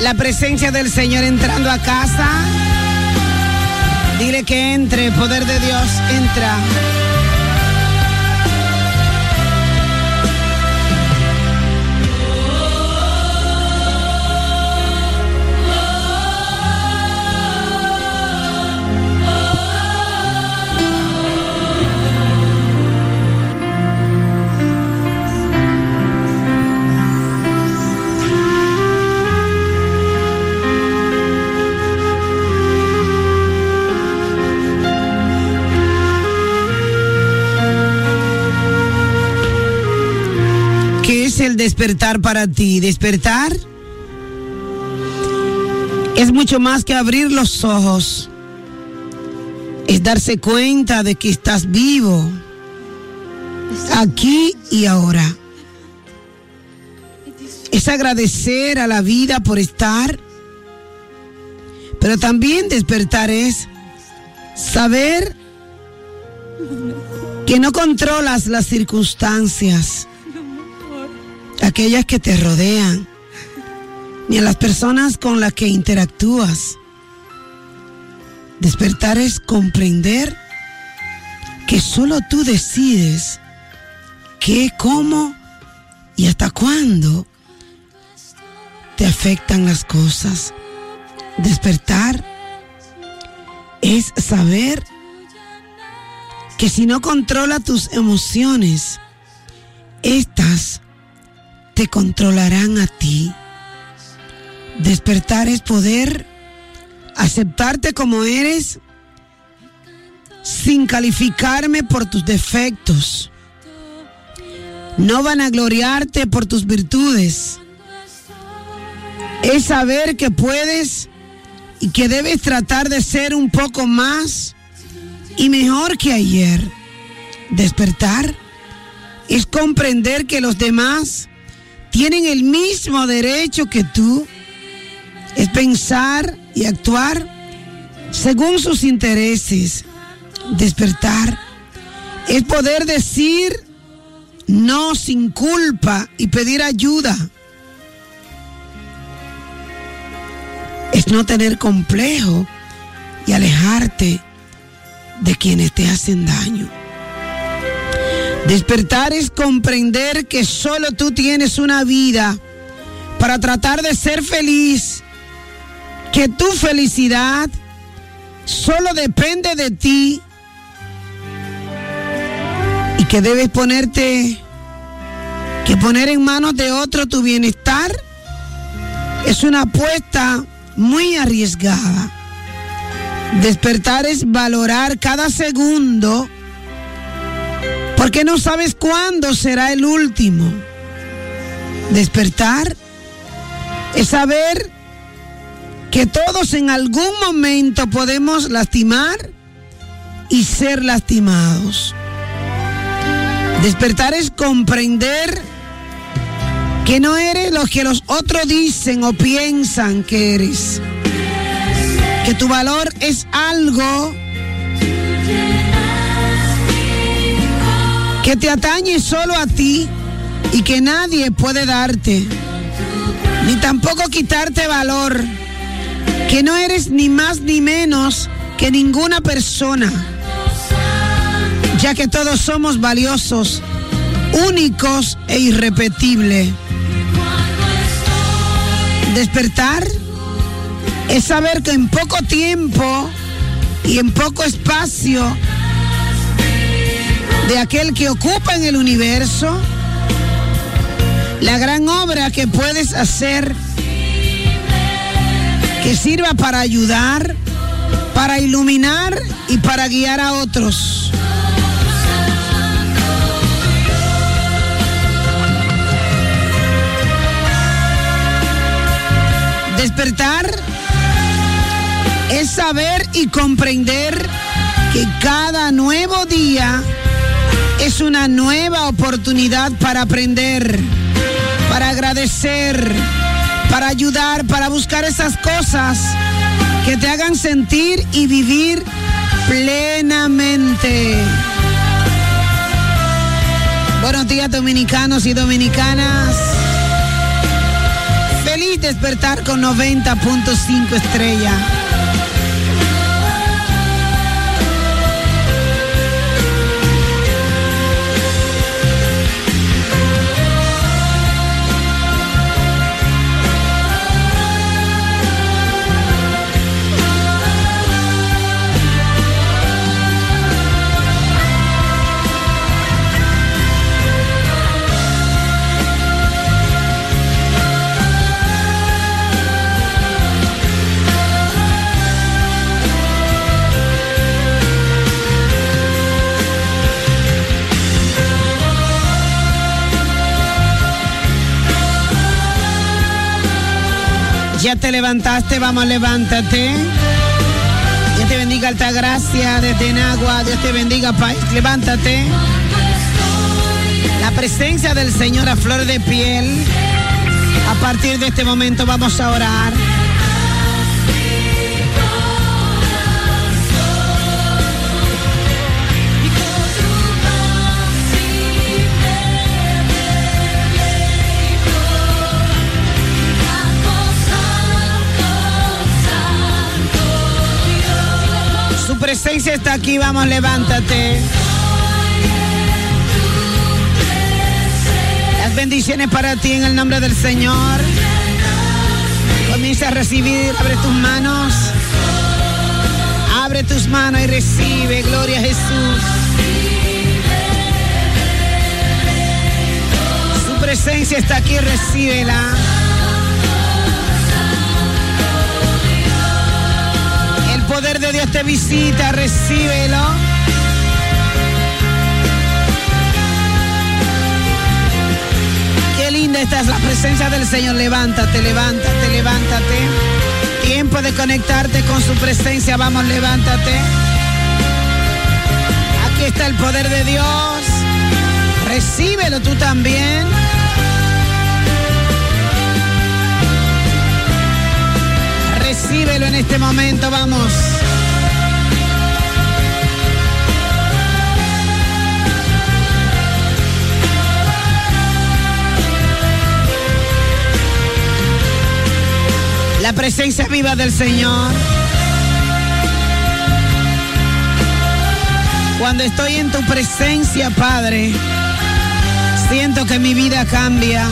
La presencia del Señor entrando a casa. Dile que entre, poder de Dios, entra. El despertar para ti? Despertar es mucho más que abrir los ojos. Es darse cuenta de que estás vivo, aquí y ahora. Es agradecer a la vida por estar, pero también despertar es saber que no controlas las circunstancias aquellas que te rodean, ni a las personas con las que interactúas. Despertar es comprender que solo tú decides qué, cómo y hasta cuándo te afectan las cosas. Despertar es saber que si no controla tus emociones, estas te controlarán a ti. Despertar es poder aceptarte como eres sin calificarme por tus defectos. No van a gloriarte por tus virtudes. Es saber que puedes y que debes tratar de ser un poco más y mejor que ayer. Despertar es comprender que los demás tienen el mismo derecho que tú. Es pensar y actuar según sus intereses. Despertar es poder decir no sin culpa y pedir ayuda. Es no tener complejo y alejarte de quienes te hacen daño. Despertar es comprender que solo tú tienes una vida para tratar de ser feliz, que tu felicidad solo depende de ti y que debes ponerte, que poner en manos de otro tu bienestar es una apuesta muy arriesgada. Despertar es valorar cada segundo porque no sabes cuándo será el último. Despertar es saber que todos en algún momento podemos lastimar y ser lastimados. Despertar es comprender que no eres lo que los otros dicen o piensan que eres. Que tu valor es algo que te atañe solo a ti y que nadie puede darte, ni tampoco quitarte valor, que no eres ni más ni menos que ninguna persona, ya que todos somos valiosos, únicos e irrepetibles. Despertar es saber que en poco tiempo y en poco espacio de aquel que ocupa en el universo, la gran obra que puedes hacer que sirva para ayudar, para iluminar y para guiar a otros. Despertar es saber y comprender que cada nuevo día es una nueva oportunidad para aprender, para agradecer, para ayudar, para buscar esas cosas que te hagan sentir y vivir plenamente. Buenos días dominicanos y dominicanas. Feliz despertar con 90.5 estrella. Ya te levantaste, vamos, levántate. Dios te bendiga, alta gracia desde Nagua. Dios te bendiga, país. Levántate. La presencia del Señor a flor de piel. A partir de este momento vamos a orar. Presencia está aquí, vamos, levántate. Las bendiciones para ti en el nombre del Señor. Comienza a recibir, abre tus manos. Abre tus manos y recibe, gloria a Jesús. Su presencia está aquí, recíbela. Poder de Dios te visita, recíbelo. Qué linda esta es la presencia del Señor. Levántate, levántate, levántate. Tiempo de conectarte con su presencia. Vamos, levántate. Aquí está el poder de Dios. Recíbelo tú también. Recíbelo en este momento, vamos. La presencia viva del Señor. Cuando estoy en tu presencia, Padre, siento que mi vida cambia.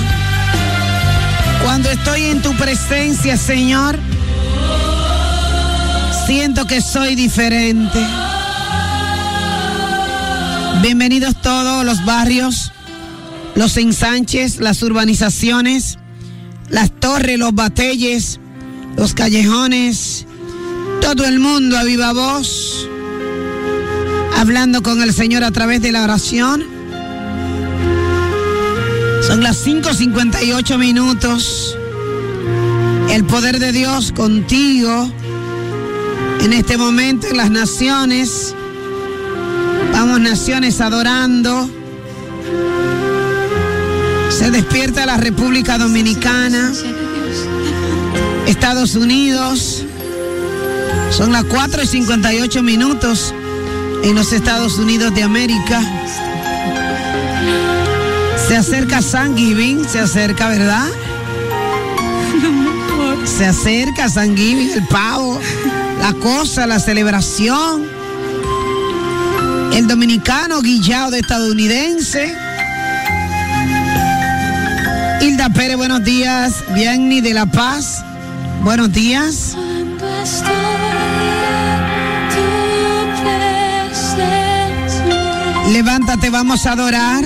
Cuando estoy en tu presencia, Señor, siento que soy diferente. Bienvenidos todos los barrios, los ensanches, las urbanizaciones, las torres, los batelles, los callejones, todo el mundo a viva voz, hablando con el Señor a través de la oración. Son las 5.58 minutos. El poder de Dios contigo en este momento en las naciones. Vamos naciones adorando. Se despierta la República Dominicana. Estados Unidos. Son las 4 y 58 minutos en los Estados Unidos de América. Se acerca San Giving, se acerca, ¿verdad? Se acerca San Giving, el pavo, la cosa, la celebración. El dominicano guillado de estadounidense. Hilda Pérez, buenos días. Bienni de La Paz, buenos días. Levántate, vamos a adorar.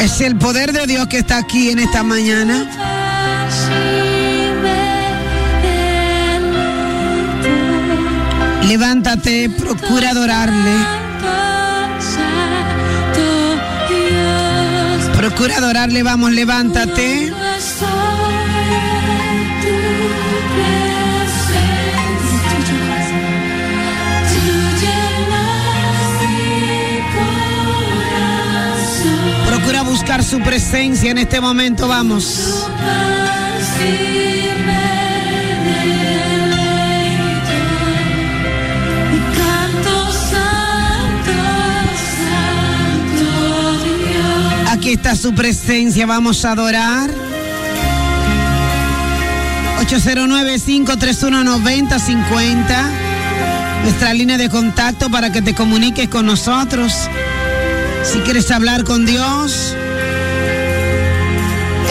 Es el poder de Dios que está aquí en esta mañana. Levántate, procura adorarle. Procura adorarle, vamos, levántate. Procura buscar su presencia en este momento, vamos. Aquí está su presencia, vamos a adorar. 809-531-9050. Nuestra línea de contacto para que te comuniques con nosotros. Si quieres hablar con Dios,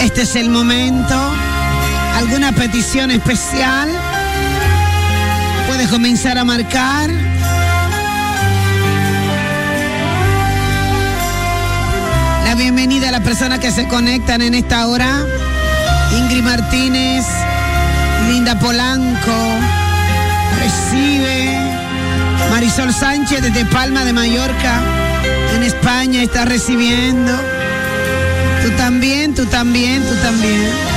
este es el momento. ¿Alguna petición especial? Puedes comenzar a marcar. Bienvenida a las personas que se conectan en esta hora. Ingrid Martínez, Linda Polanco, recibe Marisol Sánchez desde Palma de Mallorca, en España, está recibiendo. Tú también, tú también, tú también.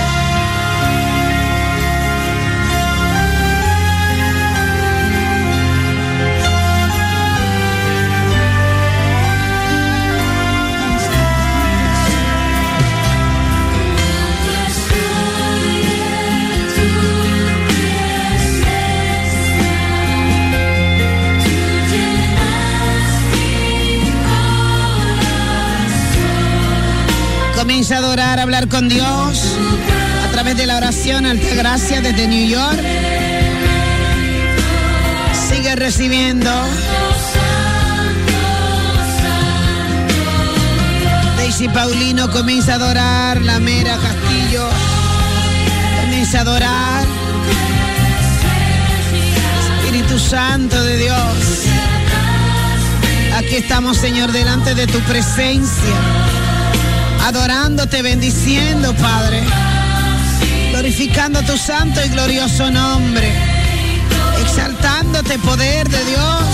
A adorar, hablar con Dios a través de la oración Alta Gracia desde New York. Sigue recibiendo. Daisy Paulino comienza a adorar. La Mera Castillo comienza a adorar. Espíritu Santo de Dios. Aquí estamos, Señor, delante de tu presencia adorándote, bendiciendo, Padre, glorificando tu santo y glorioso nombre, exaltándote, poder de Dios.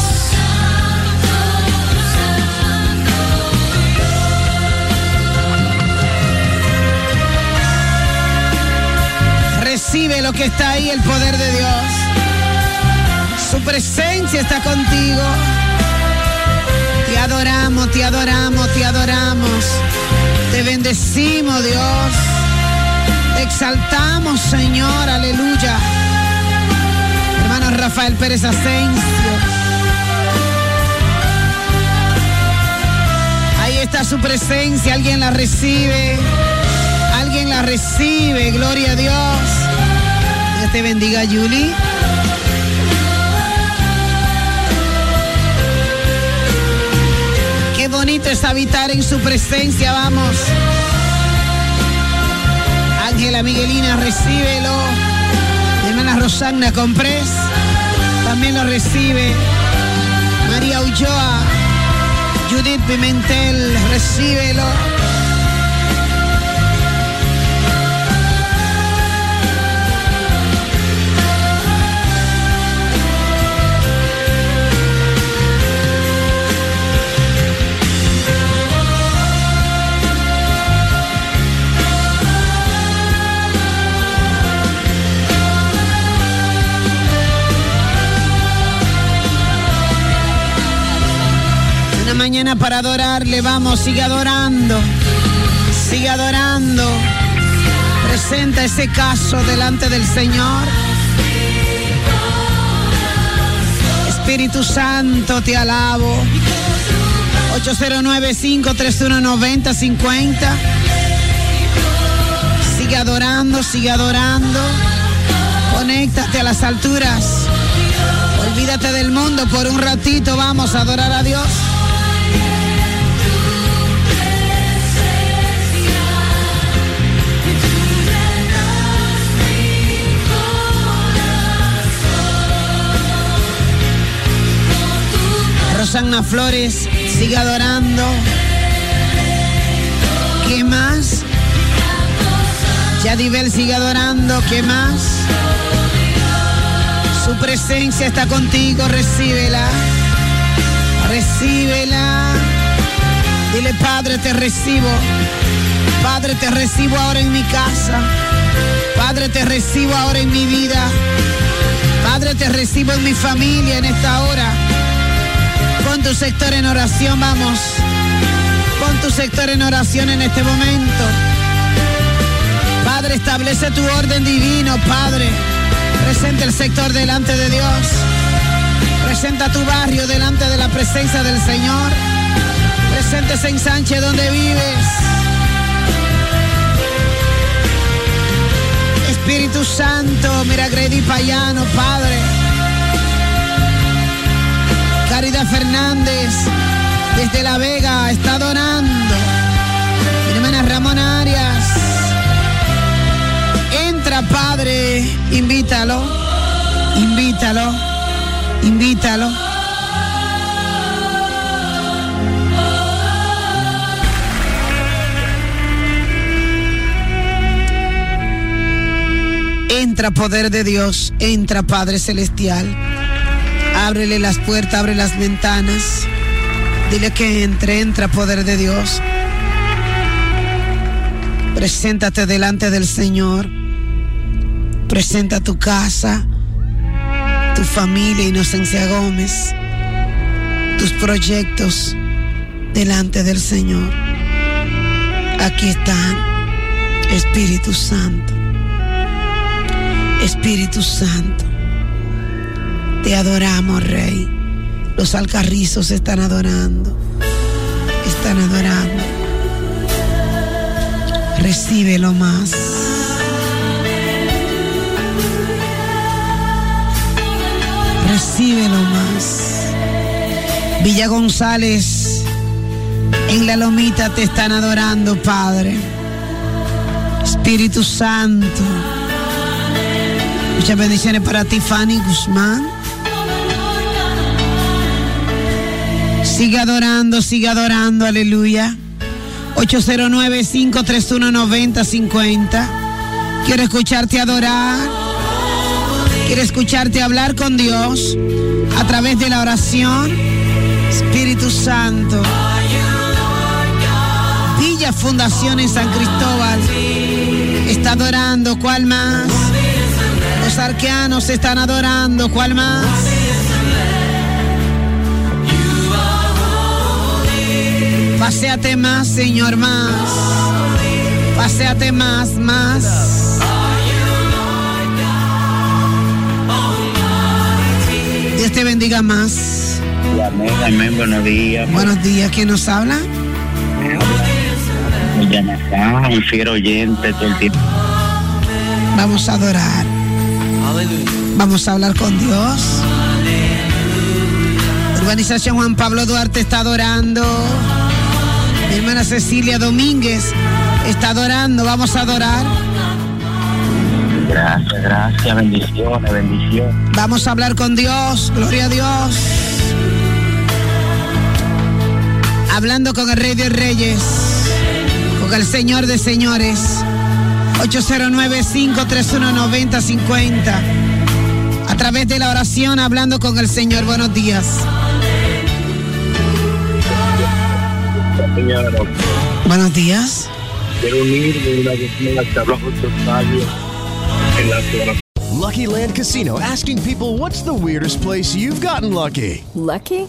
Recibe lo que está ahí, el poder de Dios. Su presencia está contigo. Te adoramos, te adoramos, te adoramos. Te bendecimos, Dios. Exaltamos, Señor. Aleluya. Hermano Rafael Pérez Asensio. Ahí está su presencia. Alguien la recibe. Alguien la recibe. Gloria a Dios. Dios te bendiga, Julie. Bonito es habitar en su presencia, vamos. Ángela Miguelina, recíbelo. Hermana Rosana Comprés, también lo recibe. María Ulloa, Judith Pimentel, recíbelo. Mañana para adorarle, vamos, sigue adorando, sigue adorando. Presenta ese caso delante del Señor. Espíritu Santo, te alabo. 809-531-9050. Sigue adorando, sigue adorando. Conéctate a las alturas. Olvídate del mundo por un ratito. Vamos a adorar a Dios. Rosanna Flores sigue adorando. ¿Qué más? Yadibel sigue adorando. ¿Qué más? Su presencia está contigo. Recíbela. Recíbela. Dile, Padre, te recibo. Padre, te recibo ahora en mi casa. Padre, te recibo ahora en mi vida. Padre, te recibo en mi familia en esta hora. Tu sector en oración, vamos. Pon tu sector en oración en este momento. Padre, establece tu orden divino, Padre. Presenta el sector delante de Dios. Presenta tu barrio delante de la presencia del Señor. Presentes en Sánchez donde vives. Espíritu Santo, mira Grady Payano, Padre. Fernández, desde La Vega, está adorando. Mi hermana Ramón Arias. Entra, Padre, invítalo, invítalo, invítalo. Entra, poder de Dios, entra, Padre Celestial. Ábrele las puertas, abre las ventanas. Dile que entre, entra poder de Dios. Preséntate delante del Señor. Presenta tu casa, tu familia, Inocencia Gómez, tus proyectos delante del Señor. Aquí están, Espíritu Santo. Espíritu Santo. Te adoramos, Rey. Los alcarrizos están adorando. Están adorando. Recíbelo más. Recíbelo más. Villa González, en la lomita te están adorando, Padre. Espíritu Santo. Muchas bendiciones para ti, Fanny Guzmán. Sigue adorando, sigue adorando, aleluya. 809-531-9050. Quiero escucharte adorar. Quiero escucharte hablar con Dios a través de la oración. Espíritu Santo. Villa Fundación en San Cristóbal. Está adorando. ¿Cuál más? Los arqueanos están adorando. ¿Cuál más? Paseate más, Señor, más. Paseate más, más. Dios te bendiga más. Amén, amén, buenos días. Buenos días, ¿quién nos habla? Un fiel oyente todo el tiempo. Vamos a adorar. Vamos a hablar con Dios. Urbanización Juan Pablo Duarte está adorando. Mi hermana Cecilia Domínguez está adorando. Vamos a adorar. Gracias, gracias, bendiciones, bendiciones. Vamos a hablar con Dios. Gloria a Dios. Hablando con el Rey de Reyes. Con el Señor de Señores. 809-531-9050. A través de la oración, hablando con el Señor. Buenos días. Buenos días. Quiero unirme una vez más a los otros en la zona. Lucky Land Casino asking people what's the weirdest place you've gotten lucky? Lucky?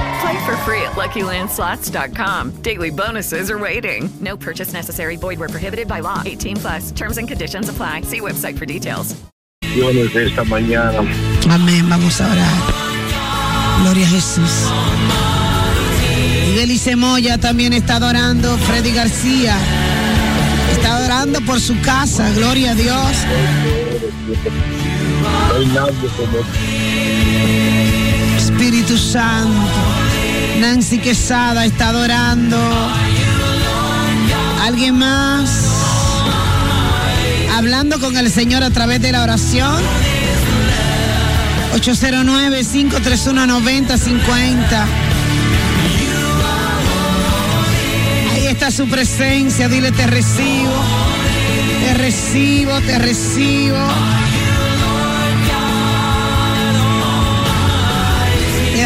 Play for free at LuckyLandSlots.com. Daily bonuses are waiting. No purchase necessary. Void where prohibited by law. 18 plus. Terms and conditions apply. See website for details. esta mañana. Amén. Vamos a orar. Gloria a Jesús. Y Belice Moya también está adorando. Freddy García está adorando por su casa. Gloria a Dios. No hay nadie como Espíritu Santo. Nancy Quesada está adorando. ¿Alguien más? Hablando con el Señor a través de la oración. 809-531-9050. Ahí está su presencia. Dile, te recibo. Te recibo, te recibo.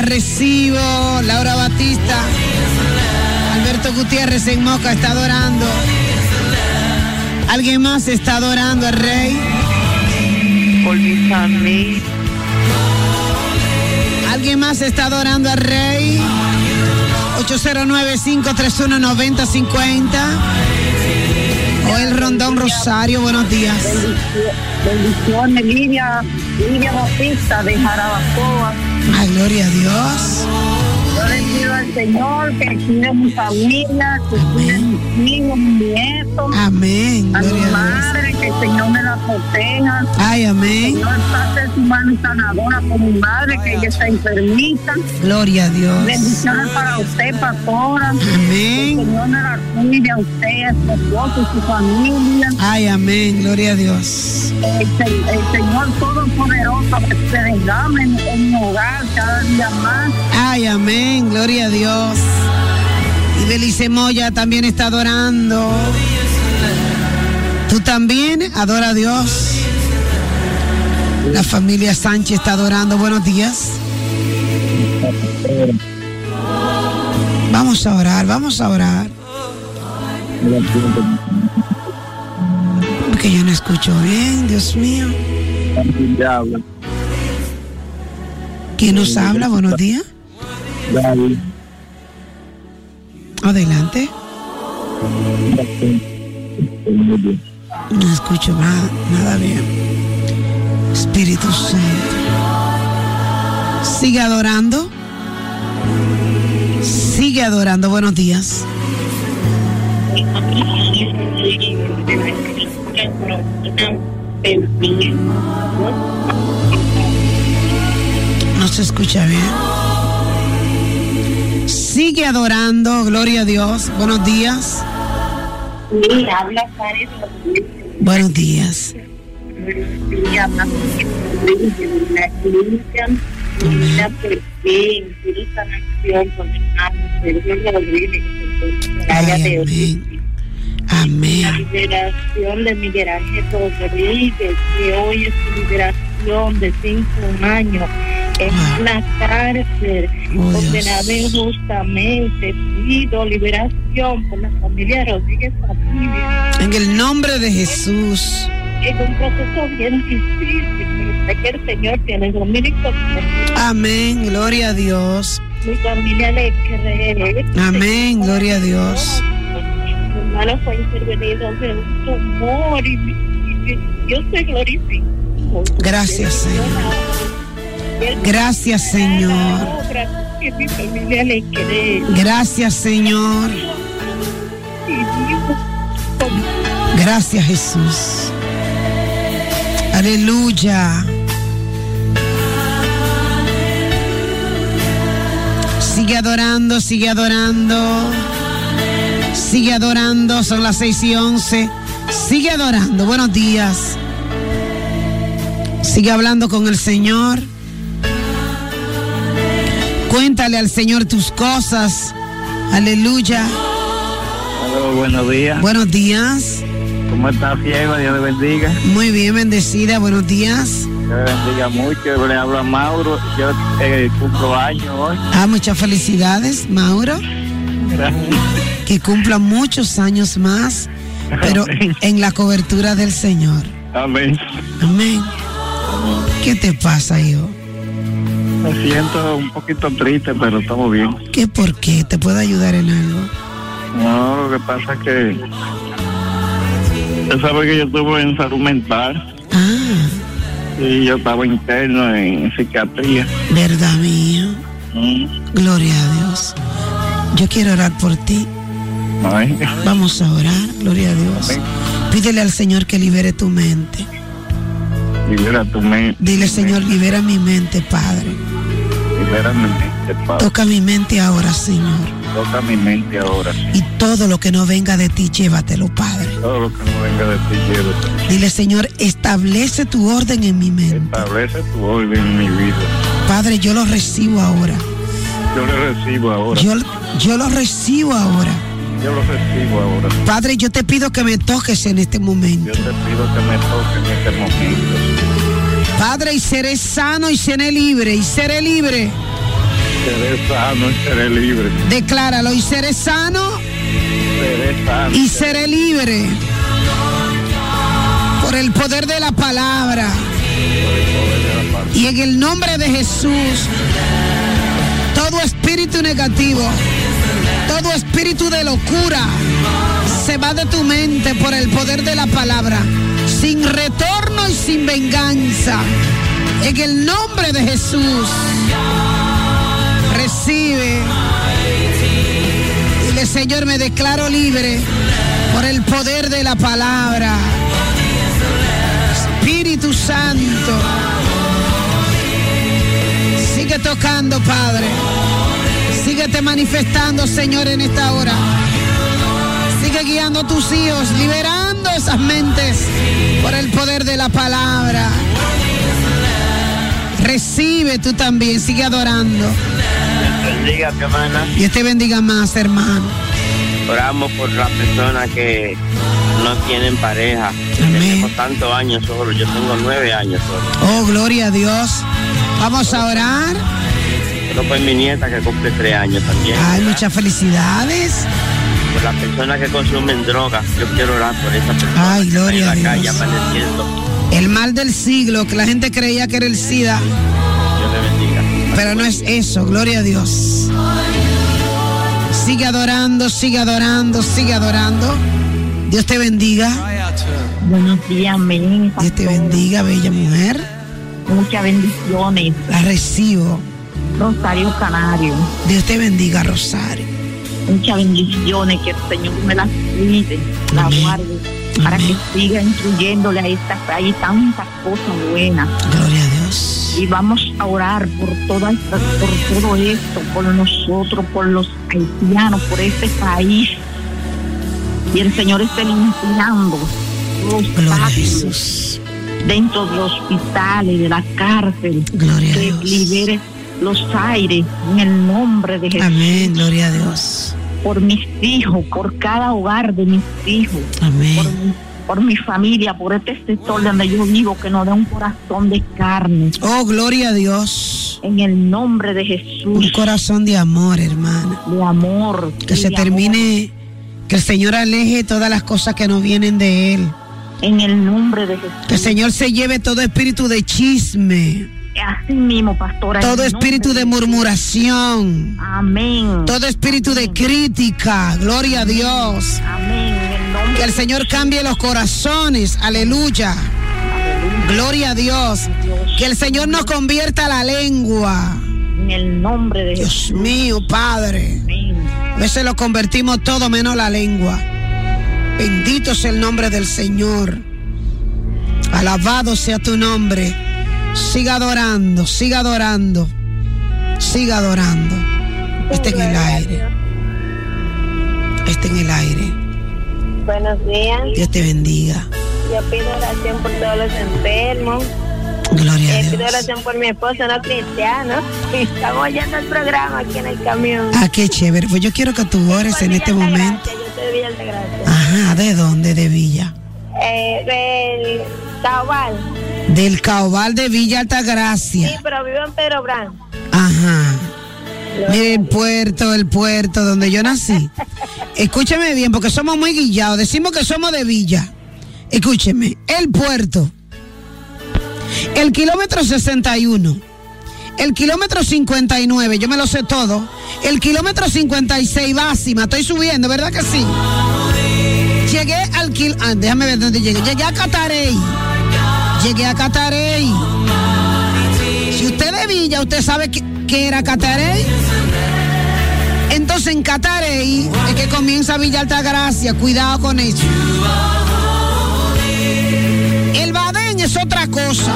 Recibo. Laura Batista. Alberto Gutiérrez en Moca está adorando. ¿Alguien más está adorando al Rey? por mi familia. ¿Alguien más está adorando al Rey? 809-531-9050. O el Rondón Rosario, buenos días. Bendiciones, Lidia, Lidia Bautista de Jarabacoa. Ay, gloria a Dios. Yo le pido al Señor que cuide mi familia, que cuide mis hijos, mis nietos. Amén. A mi a madre, que el Señor me la proteja. Ay, amén. Señor, pase su mano sanadora por mi madre, que ella está enfermita. Gloria a Dios. Bendiciones para usted, pastora. Amén. Que el Señor me la cuide a usted, a su esposo y su familia. Ay, amén. Gloria a Dios. El, se- el Señor Todopoderoso que se derrame en, en mi hogar cada día más. Ay, amén. Gloria a Dios. Y Belice Moya también está adorando. Tú también adora a Dios. La familia Sánchez está adorando. Buenos días. Vamos a orar, vamos a orar. Porque yo no escucho bien, Dios mío. ¿Quién nos habla? Buenos días. David. Adelante. No escucho nada, nada bien. Espíritu Santo. Sigue adorando. Sigue adorando. Buenos días. No se escucha bien. Sigue adorando. Gloria a Dios. Buenos días. Sí, habla Karen Buenos días. Sí, habla la iglesia. Una perfecta, pura sanación con el hermano Sergio Rodríguez, en el área de Amén. La Amén. liberación de Miguel Ángel Rodríguez, que hoy es su liberación de cinco años en la cárcel, Oh, injustamente. Pido liberación por la familia Rodríguez Familia. En el nombre de Jesús. Es un proceso bien difícil, sé que el Señor tiene dominio Amén. Gloria a Dios. Mi familia le cree. Amén. Gloria a Dios. Mi hermano fue intervenido de un tumor y, y- y Dios se glorificó. Gracias, Señor. Gracias, Señor. Gracias, Señor. Gracias, Jesús. Aleluya. Sigue adorando, sigue adorando. Sigue adorando, son las 6 y 11. Sigue adorando, buenos días. Sigue hablando con el Señor. Cuéntale al Señor tus cosas. Aleluya. Hola, buenos días. Buenos días. ¿Cómo está, Fiego? Dios le bendiga. Muy bien, bendecida. Buenos días. Dios le bendiga mucho. Le hablo a Mauro. Yo eh, cumplo años hoy. Ah, muchas felicidades, Mauro. Que cumpla muchos años más, pero en la cobertura del Señor. Amén. Amén. ¿Qué te pasa, hijo? Me siento un poquito triste, pero estamos bien. ¿Qué por qué? ¿Te puedo ayudar en algo? No, lo que pasa es que. Usted sabe que yo estuve en salud mental. Ah. Y yo estaba interno en psiquiatría. ¿Verdad, mío? Gloria a Dios. Yo quiero orar por ti. Ay. Vamos a orar, gloria a Dios. Pídele al Señor que libere tu mente. Libera tu mente. Dile, Señor, libera mi mente, Padre. Libera mi mente, Padre. Toca mi mente ahora, Señor. Toca mi mente ahora. Y todo lo que no venga de ti, llévatelo, Padre. Todo lo que no venga de ti, llévate. Dile, Señor, establece tu orden en mi mente. Establece tu orden en mi vida. Padre, yo lo recibo ahora. Yo le recibo ahora. Yo, yo lo recibo ahora. Yo lo recibo ahora. Padre, yo te pido que me toques en este momento. Yo te pido que me toques en este momento. Padre, y seré sano y seré libre, y seré libre. Seré sano y seré libre. Decláralo, y seré sano Seré sano. y seré libre. Por el poder de la palabra. Y en el nombre de Jesús, todo espíritu negativo, todo espíritu de locura, se va de tu mente por el poder de la palabra, sin retorno y sin venganza. En el nombre de Jesús, recibe. Dile, Señor, me declaro libre por el poder de la palabra. Espíritu Santo. Sigue tocando, Padre. Síguete manifestando, Señor, en esta hora. Sigue guiando a tus hijos, liberando esas mentes por el poder de la palabra. Recibe tú también, sigue adorando. Bendiga, mi hermana. Dios te bendiga más, hermano. Oramos por las personas que no tienen pareja. Tenemos tantos años solo. Yo tengo nueve años solo. Oh, gloria a Dios. Vamos a orar. Solo por mi nieta que cumple tres años también. Ay, muchas felicidades. Las personas que consumen drogas. Yo quiero orar por esas personas. Ay, gloria en a la calle Dios. El mal del siglo, que la gente creía que era el SIDA, Dios le bendiga. pero no es eso, gloria a Dios. Sigue adorando, sigue adorando, sigue adorando. Dios te bendiga. Buenos días, amén. Dios te bendiga, bella mujer. Muchas bendiciones. La recibo. Rosario Canario. Dios te bendiga, Rosario. Muchas bendiciones. Que el Señor me las cuide, la guarde, para que siga instruyéndole a esta país tantas cosas buenas. Gloria a Dios. Y vamos a orar por, toda esta- por todo esto, por nosotros, por los haitianos, por este país. Y el Señor esté limpiando los dentro de los hospitales, de la cárcel. Gloria a que Dios. libere los aires en el nombre de Jesús. Amén, gloria a Dios. Por mis hijos, por cada hogar de mis hijos. Amén. Por mi, por mi familia, por este sector donde yo vivo, que nos dé un corazón de carne. Oh, gloria a Dios. En el nombre de Jesús. Un corazón de amor, hermana. De amor. Que se termine, que el Señor aleje todas las cosas que no vienen de Él. En el nombre de Jesús. Que el Señor se lleve todo espíritu de chisme, Así mismo, pastora. todo espíritu de murmuración, Amén. todo espíritu de crítica. Gloria a Dios. Amén. El Que el Señor cambie los corazones. Aleluya. Gloria a Dios. Que el Señor nos convierta la lengua. En el nombre de Dios Jesús. mío, Padre. A veces lo convertimos todo menos la lengua. Bendito sea el nombre del Señor. Alabado sea tu nombre. Siga adorando, siga adorando, siga adorando. Está en el aire. Está en el aire. Buenos días. Dios te bendiga. Yo pido oración por todos los enfermos. Gloria a Eh, Dios. pido oración por mi esposo, no cristiano. Estamos oyendo el programa aquí en el camión. Ah, qué chévere. Pues yo quiero que tú ores en este momento. Yo soy de Villa Altagracia. Ajá, ¿de dónde? De Villa. Eh, del Taobal. Del Caobal de Villa Sí, Altagracia. pero vivo en Pedro Brán. Ajá. Mire el puerto, el puerto donde yo nací. Escúcheme bien, porque somos muy guillados. Decimos que somos de Villa. Escúcheme, el puerto. El kilómetro 61. El kilómetro 59, yo me lo sé todo. El kilómetro 56, Básima, estoy subiendo, ¿verdad que sí? Llegué al kil... Ah, déjame ver dónde llegué. Llegué a Catarey. Llegué a Catarey. Si usted de Villa, usted sabe que, era Catarey. Entonces en Catarey es que comienza Villa Altagracia. Cuidado con eso. El Badén es otra cosa.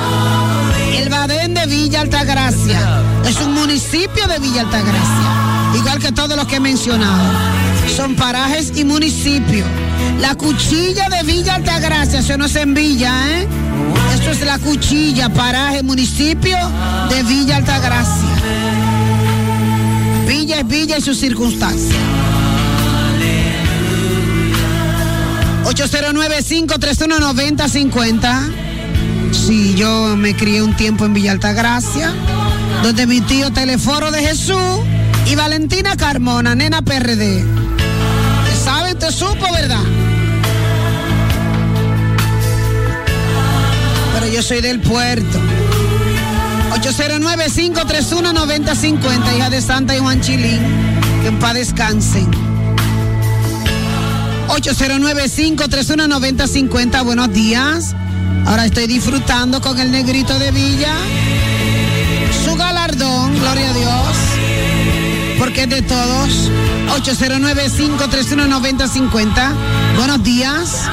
El Badén de Villa Altagracia es un municipio de Villa Altagracia. Igual que todos los que he mencionado. Son parajes y municipios. La cuchilla de Villa Altagracia, eso no es en Villa, ¿eh? Eso es la cuchilla, paraje, municipio de Villa Altagracia. Villa es Villa y sus circunstancias. 809-531-9050. Sí, yo me crié un tiempo en Villa Altagracia, donde mi tío Teleforo de Jesús y Valentina Carmona, nena PRD. ¿Te sabe? ¿Te supo, verdad? Pero yo soy del puerto. 809-531-9050, hija de Santa y Juan Chilín. Que en paz descansen. 809-531-9050, buenos días. Ahora estoy disfrutando con el negrito de Villa. Gloria a Dios. Porque es de todos. 809-531-9050. Buenos días.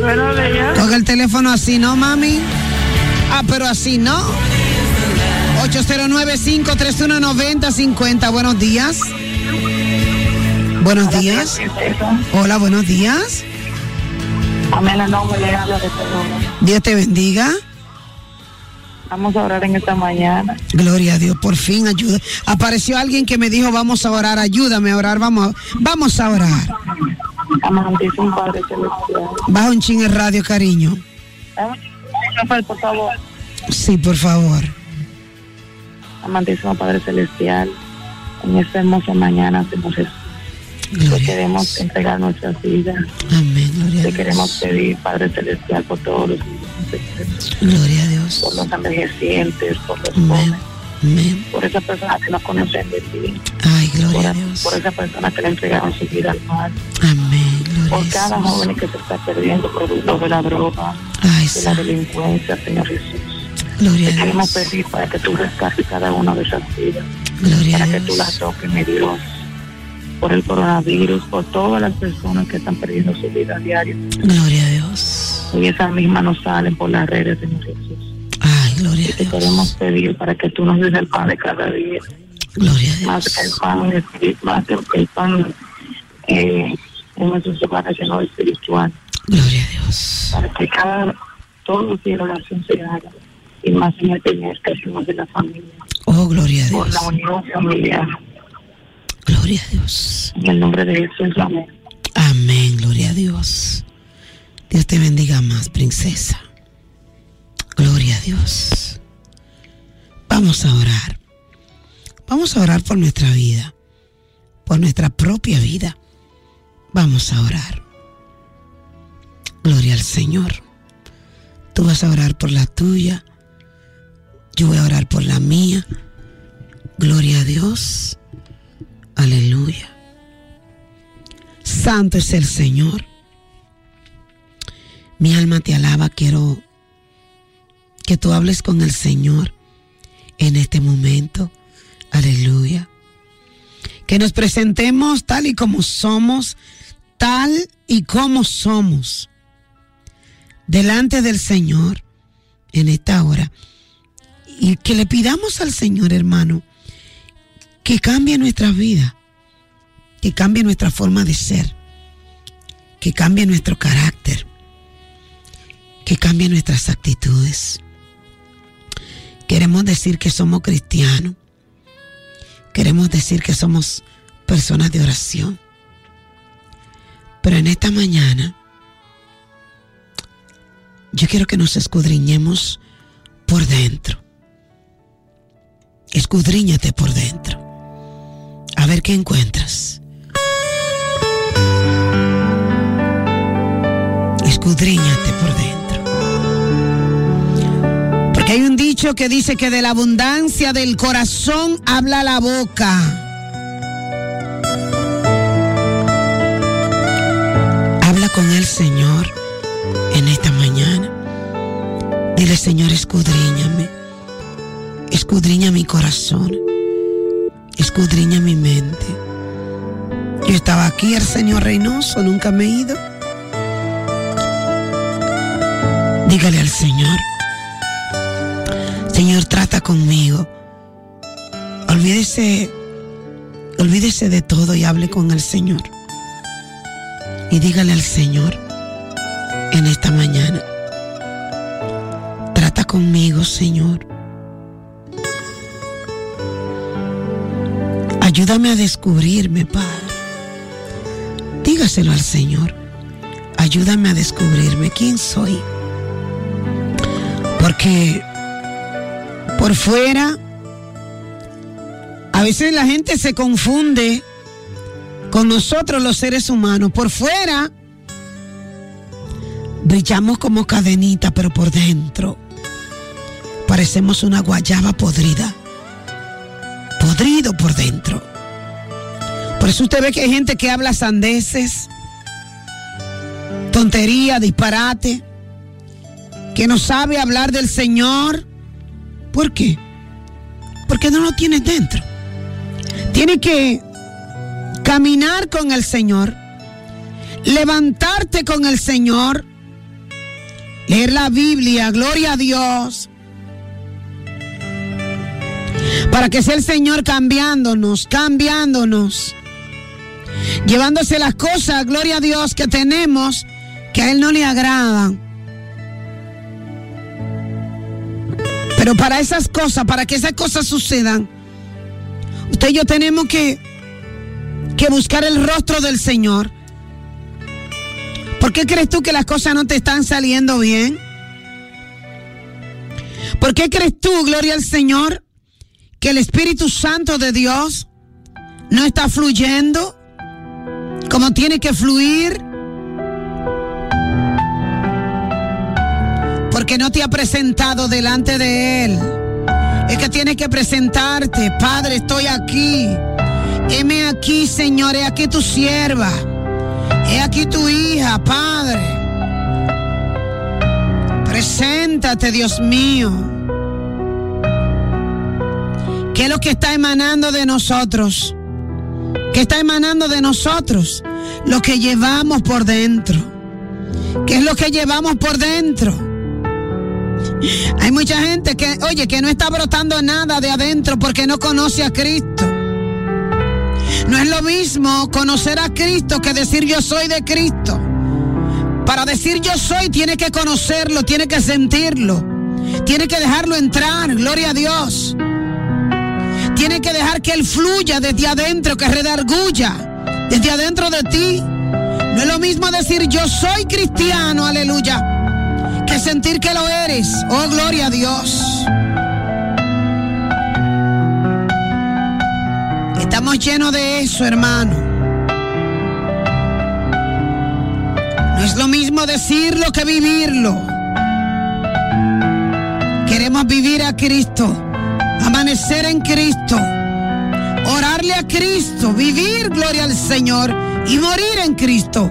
Buenos días. Coge el teléfono así, ¿no, mami? Ah, pero así, ¿no? 809-531-9050. Buenos días. Buenos días. Hola, buenos días. Amén, Pedro. Dios te bendiga. Vamos a orar en esta mañana. Gloria a Dios, por fin ayuda. Apareció alguien que me dijo, vamos a orar, ayúdame a orar, vamos a, vamos a orar. Amantísimo Padre Celestial. Baja un ching el radio, cariño. Rafael, por favor. Sí, por favor. Amantísimo Padre Celestial, en esta hermosa mañana, Señor Jesús, te queremos entregar nuestras vidas. Amén, gloria a Te Dios. queremos pedir, Padre Celestial, por todos los Gloria a Dios. por los envejecientes, por los jóvenes, Amén. por esa persona que no conocen de ti, Ay, gloria por, a Dios. por esa persona que le entregaron su vida al mal, Amén, gloria por a cada Jesús. joven que se está perdiendo producto de la droga, Ay, de la delincuencia, Señor Jesús. Gloria Te a queremos Dios. pedir para que tú rescates cada una de esas vidas, Gloria a para que Dios. tú las toques, mi Dios, por el coronavirus, por todas las personas que están perdiendo su vida diaria. Gloria a. Y esas mismas nos salen por las redes, Señor Jesús. Ay, gloria Y te queremos pedir para que tú nos des el pan de cada día. Gloria a Dios. Más que el pan, más que el pan eh, en hogares, sino espiritual. Gloria a Dios. Para que cada, todos los días la oración se haga. Y más en el primer caso de la familia. Oh, gloria a Por Dios. la unión familiar. Gloria a Dios. En el nombre de Jesús, amén. Amén, gloria a Dios. Dios te bendiga más, princesa. Gloria a Dios. Vamos a orar. Vamos a orar por nuestra vida, por nuestra propia vida. Vamos a orar. Gloria al Señor. Tú vas a orar por la tuya. Yo voy a orar por la mía. Gloria a Dios. Aleluya. Santo es el Señor. Mi alma te alaba. Quiero que tú hables con el Señor en este momento. Aleluya. Que nos presentemos tal y como somos, tal y como somos, delante del Señor en esta hora. Y que le pidamos al Señor, hermano, que cambie nuestra vida, que cambie nuestra forma de ser, que cambie nuestro carácter, que cambie nuestras actitudes. Queremos decir que somos cristianos. Queremos decir que somos personas de oración. Pero en esta mañana, yo quiero que nos escudriñemos por dentro. Escudriñate por dentro. A ver qué encuentras. Escudriñate por dentro. Hay un dicho que dice que de la abundancia del corazón habla la boca. Habla con el Señor en esta mañana. Dile, Señor, escudriñame. Escudriña mi corazón. Escudriña mi mente. Yo estaba aquí, el Señor Reynoso, nunca me he ido. Dígale al Señor. Señor, trata conmigo. Olvídese, olvídese de todo y hable con el Señor. Y dígale al Señor en esta mañana. Trata conmigo, Señor. Ayúdame a descubrirme, Padre. Dígaselo al Señor. Ayúdame a descubrirme quién soy. Porque por fuera, a veces la gente se confunde con nosotros los seres humanos. Por fuera, brillamos como cadenita, pero por dentro parecemos una guayaba podrida. Podrido por dentro. Por eso usted ve que hay gente que habla sandeces, tontería, disparate, que no sabe hablar del Señor. ¿Por qué? Porque no lo tienes dentro. Tiene que caminar con el Señor, levantarte con el Señor, leer la Biblia, gloria a Dios, para que sea el Señor cambiándonos, cambiándonos, llevándose las cosas, gloria a Dios, que tenemos, que a Él no le agradan. Pero para esas cosas, para que esas cosas sucedan, usted y yo tenemos que, que buscar el rostro del Señor. ¿Por qué crees tú que las cosas no te están saliendo bien? ¿Por qué crees tú, gloria al Señor, que el Espíritu Santo de Dios no está fluyendo como tiene que fluir? Porque no te ha presentado delante de Él. Es que tiene que presentarte. Padre, estoy aquí. Heme aquí, Señor. He aquí tu sierva. He aquí tu hija, Padre. Preséntate, Dios mío. ¿Qué es lo que está emanando de nosotros? ¿Qué está emanando de nosotros? Lo que llevamos por dentro. ¿Qué es lo que llevamos por dentro? Hay mucha gente que, oye, que no está brotando nada de adentro porque no conoce a Cristo. No es lo mismo conocer a Cristo que decir yo soy de Cristo. Para decir yo soy tiene que conocerlo, tiene que sentirlo, tiene que dejarlo entrar, gloria a Dios. Tiene que dejar que Él fluya desde adentro, que redarguya desde adentro de ti. No es lo mismo decir yo soy cristiano, aleluya sentir que lo eres. Oh, gloria a Dios. Estamos llenos de eso, hermano. No es lo mismo decirlo que vivirlo. Queremos vivir a Cristo, amanecer en Cristo, orarle a Cristo, vivir gloria al Señor y morir en Cristo.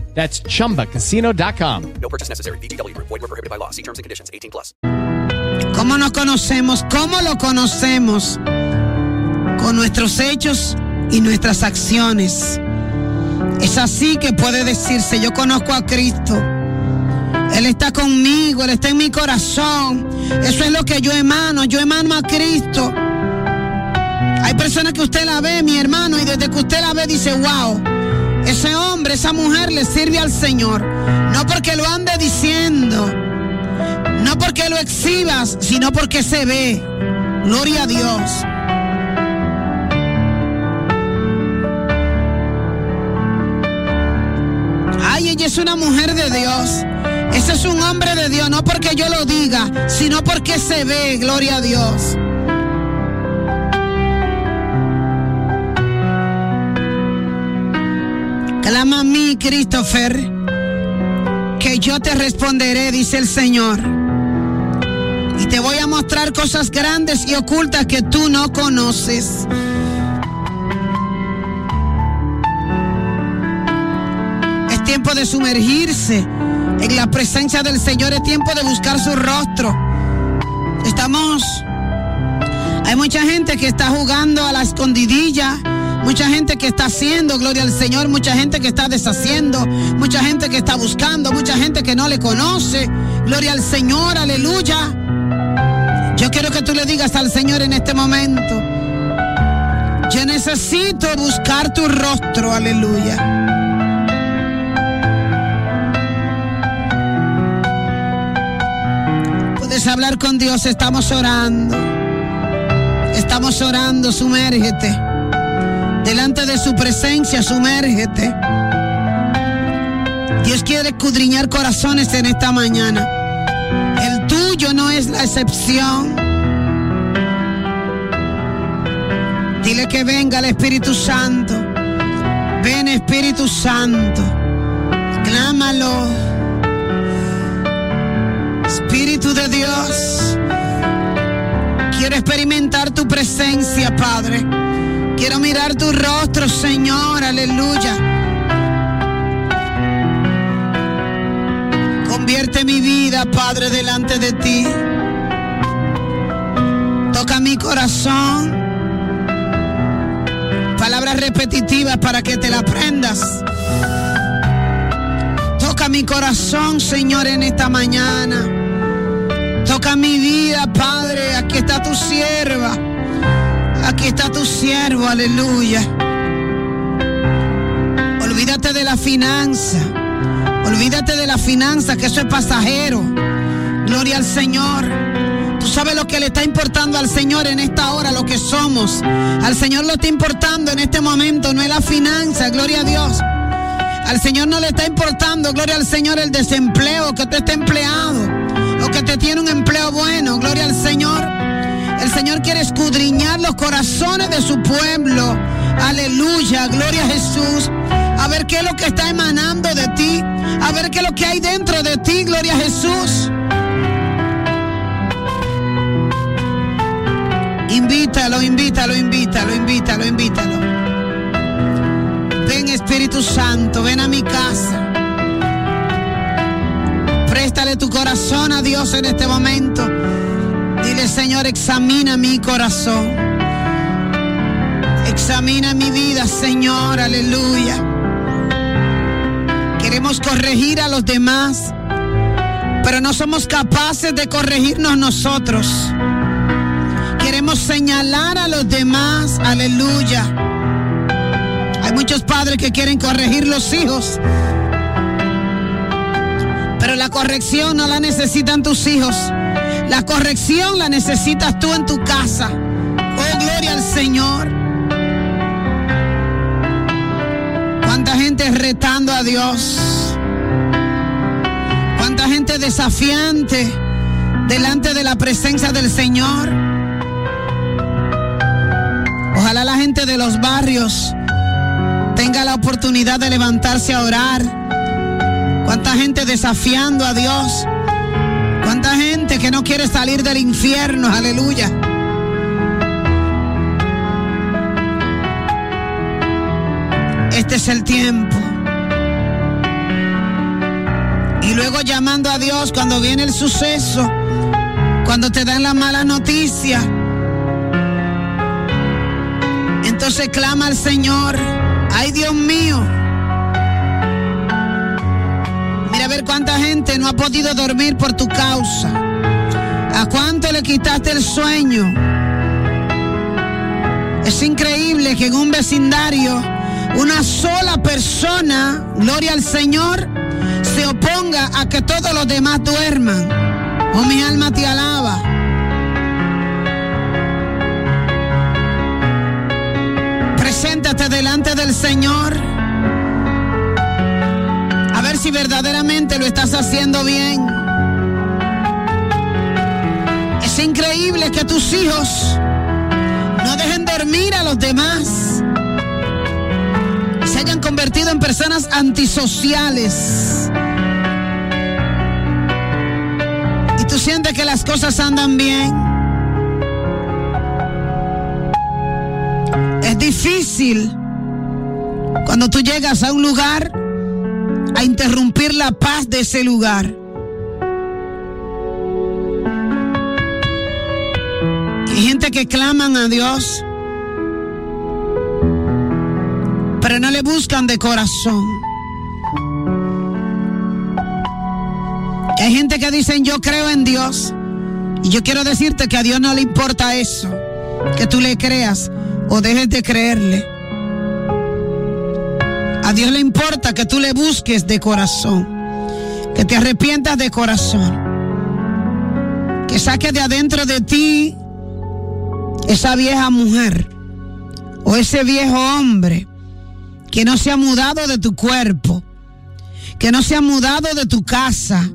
That's chumbacasino.com. No purchase necessary. BGW. Void were prohibited by law. See terms and conditions. 18 plus. ¿Cómo nos conocemos? ¿Cómo lo conocemos? Con nuestros hechos y nuestras acciones. Es así que puede decirse, yo conozco a Cristo. Él está conmigo, Él está en mi corazón. Eso es lo que yo emano, yo emano a Cristo. Hay personas que usted la ve, mi hermano, y desde que usted la ve dice, wow, ese hombre, esa mujer le sirve al Señor. No porque lo ande diciendo, no porque lo exhibas, sino porque se ve. Gloria a Dios. Ay, ella es una mujer de Dios. Ese es un hombre de Dios, no porque yo lo diga, sino porque se ve, gloria a Dios. Clama a mí, Christopher, que yo te responderé, dice el Señor. Y te voy a mostrar cosas grandes y ocultas que tú no conoces. Es tiempo de sumergirse en la presencia del Señor, es tiempo de buscar su rostro. Estamos... Hay mucha gente que está jugando a la escondidilla, mucha gente que está haciendo, gloria al Señor, mucha gente que está deshaciendo, mucha gente que está buscando, mucha gente que no le conoce, gloria al Señor, aleluya. Yo quiero que tú le digas al Señor en este momento, yo necesito buscar tu rostro, aleluya. Puedes hablar con Dios, estamos orando. Estamos orando, sumérgete. Delante de su presencia, sumérgete. Dios quiere escudriñar corazones en esta mañana. El tuyo no es la excepción. Dile que venga el Espíritu Santo. Ven Espíritu Santo. Clámalo. Espíritu de Dios. Quiero experimentar tu presencia, Padre. Quiero mirar tu rostro, Señor. Aleluya. Convierte mi vida, Padre, delante de ti. Toca mi corazón. Palabras repetitivas para que te la aprendas. Toca mi corazón, Señor, en esta mañana. Toca mi vida, Padre. Aquí está tu sierva. Aquí está tu siervo, aleluya. Olvídate de la finanza. Olvídate de la finanza, que eso es pasajero. Gloria al Señor. Tú sabes lo que le está importando al Señor en esta hora, lo que somos. Al Señor lo está importando en este momento, no es la finanza, gloria a Dios. Al Señor no le está importando, gloria al Señor, el desempleo, que tú estés empleado o que te tiene un empleo bueno, gloria al Señor. El Señor quiere escudriñar los corazones de su pueblo. Aleluya, gloria a Jesús. A ver qué es lo que está emanando de ti. A ver qué es lo que hay dentro de ti, gloria a Jesús. Invítalo, invítalo, invítalo, invítalo, invítalo. Ven Espíritu Santo, ven a mi casa. Préstale tu corazón a Dios en este momento. Dile, Señor, examina mi corazón. Examina mi vida, Señor, aleluya. Queremos corregir a los demás, pero no somos capaces de corregirnos nosotros. Queremos señalar a los demás, aleluya. Hay muchos padres que quieren corregir los hijos, pero la corrección no la necesitan tus hijos. La corrección la necesitas tú en tu casa. Oh, gloria al Señor. ¿Cuánta gente retando a Dios? ¿Cuánta gente desafiante delante de la presencia del Señor? Ojalá la gente de los barrios tenga la oportunidad de levantarse a orar. ¿Cuánta gente desafiando a Dios? ¿Cuánta gente que no quiere salir del infierno? Aleluya. este es el tiempo. Y luego llamando a Dios cuando viene el suceso, cuando te dan la mala noticia. Entonces clama al Señor, ay Dios mío. Mira a ver cuánta gente no ha podido dormir por tu causa. ¿A cuánto le quitaste el sueño? Es increíble que en un vecindario una sola persona, gloria al Señor, se oponga a que todos los demás duerman. Oh, mi alma te alaba. Preséntate delante del Señor. A ver si verdaderamente lo estás haciendo bien. Es increíble que tus hijos no dejen dormir a los demás. Se hayan convertido en personas antisociales. Y tú sientes que las cosas andan bien. Es difícil cuando tú llegas a un lugar a interrumpir la paz de ese lugar. Gente que claman a Dios, pero no le buscan de corazón. Hay gente que dicen yo creo en Dios y yo quiero decirte que a Dios no le importa eso, que tú le creas o dejes de creerle. A Dios le importa que tú le busques de corazón, que te arrepientas de corazón, que saques de adentro de ti esa vieja mujer o ese viejo hombre que no se ha mudado de tu cuerpo, que no se ha mudado de tu casa,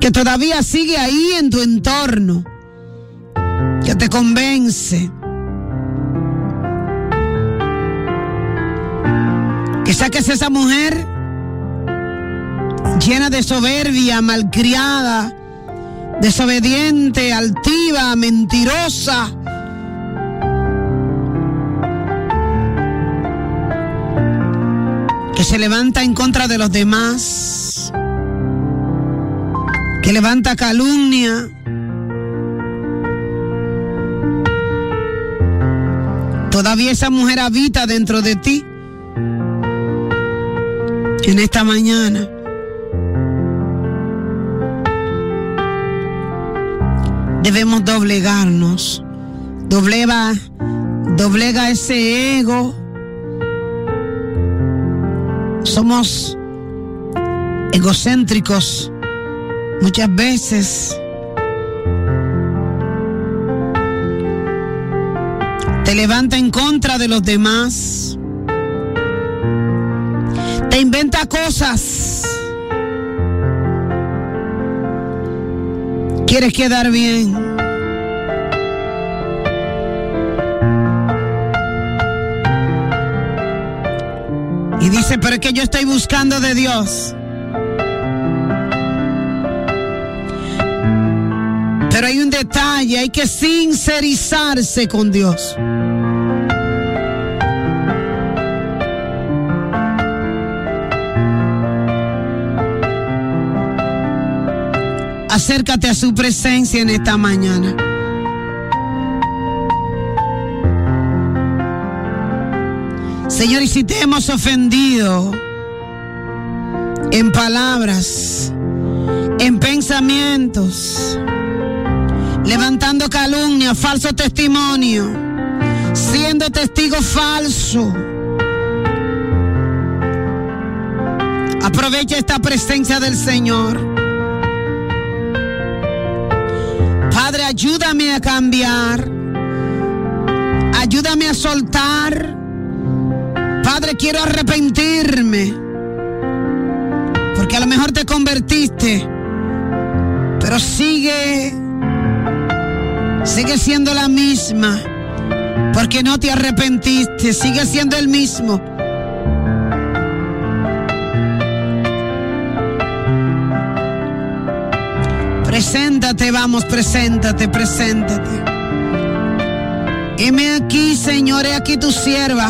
que todavía sigue ahí en tu entorno, que te convence. Que saques esa mujer llena de soberbia, malcriada, desobediente, altiva, mentirosa. Que se levanta en contra de los demás. Que levanta calumnia. Todavía esa mujer habita dentro de ti. En esta mañana. Debemos doblegarnos. Doblega, doblega ese ego. Somos egocéntricos muchas veces. Te levanta en contra de los demás. Te inventa cosas. Quieres quedar bien. Y dice, pero es que yo estoy buscando de Dios. Pero hay un detalle, hay que sincerizarse con Dios. Acércate a su presencia en esta mañana. Señor, y si te hemos ofendido en palabras, en pensamientos, levantando calumnia, falso testimonio, siendo testigo falso, aprovecha esta presencia del Señor. Ayúdame a cambiar. Ayúdame a soltar. Padre, quiero arrepentirme. Porque a lo mejor te convertiste. Pero sigue. Sigue siendo la misma. Porque no te arrepentiste. Sigue siendo el mismo. Preséntate, vamos, preséntate, preséntate. Heme aquí, Señor, he aquí tu sierva.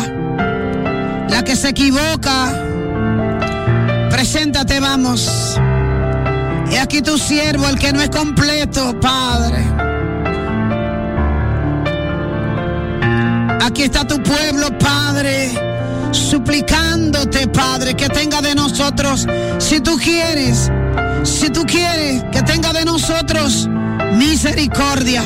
La que se equivoca, preséntate, vamos. Y aquí tu siervo, el que no es completo, Padre. Aquí está tu pueblo, Padre, suplicándote, Padre, que tenga de nosotros, si tú quieres, si tú quieres, que tenga de nosotros misericordia.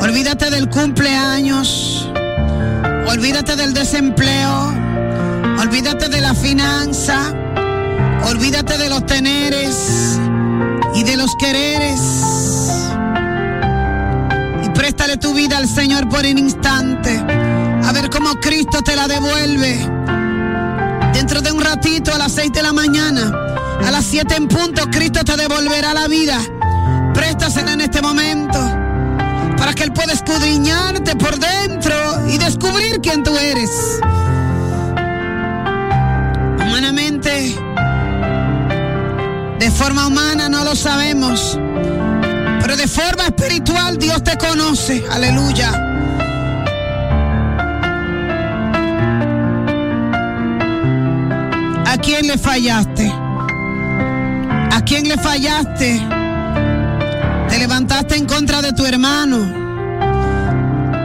Olvídate del cumpleaños, olvídate del desempleo, olvídate de la finanza, olvídate de los teneres y de los quereres. Préstale tu vida al Señor por un instante, a ver cómo Cristo te la devuelve. Dentro de un ratito, a las seis de la mañana, a las siete en punto, Cristo te devolverá la vida. Préstasela en este momento para que Él pueda escudriñarte por dentro y descubrir quién tú eres. Humanamente, de forma humana no lo sabemos, pero de forma espiritual Dios te conoce. Aleluya. ¿A quién le fallaste? ¿A quién le fallaste? Te levantaste en contra de tu hermano.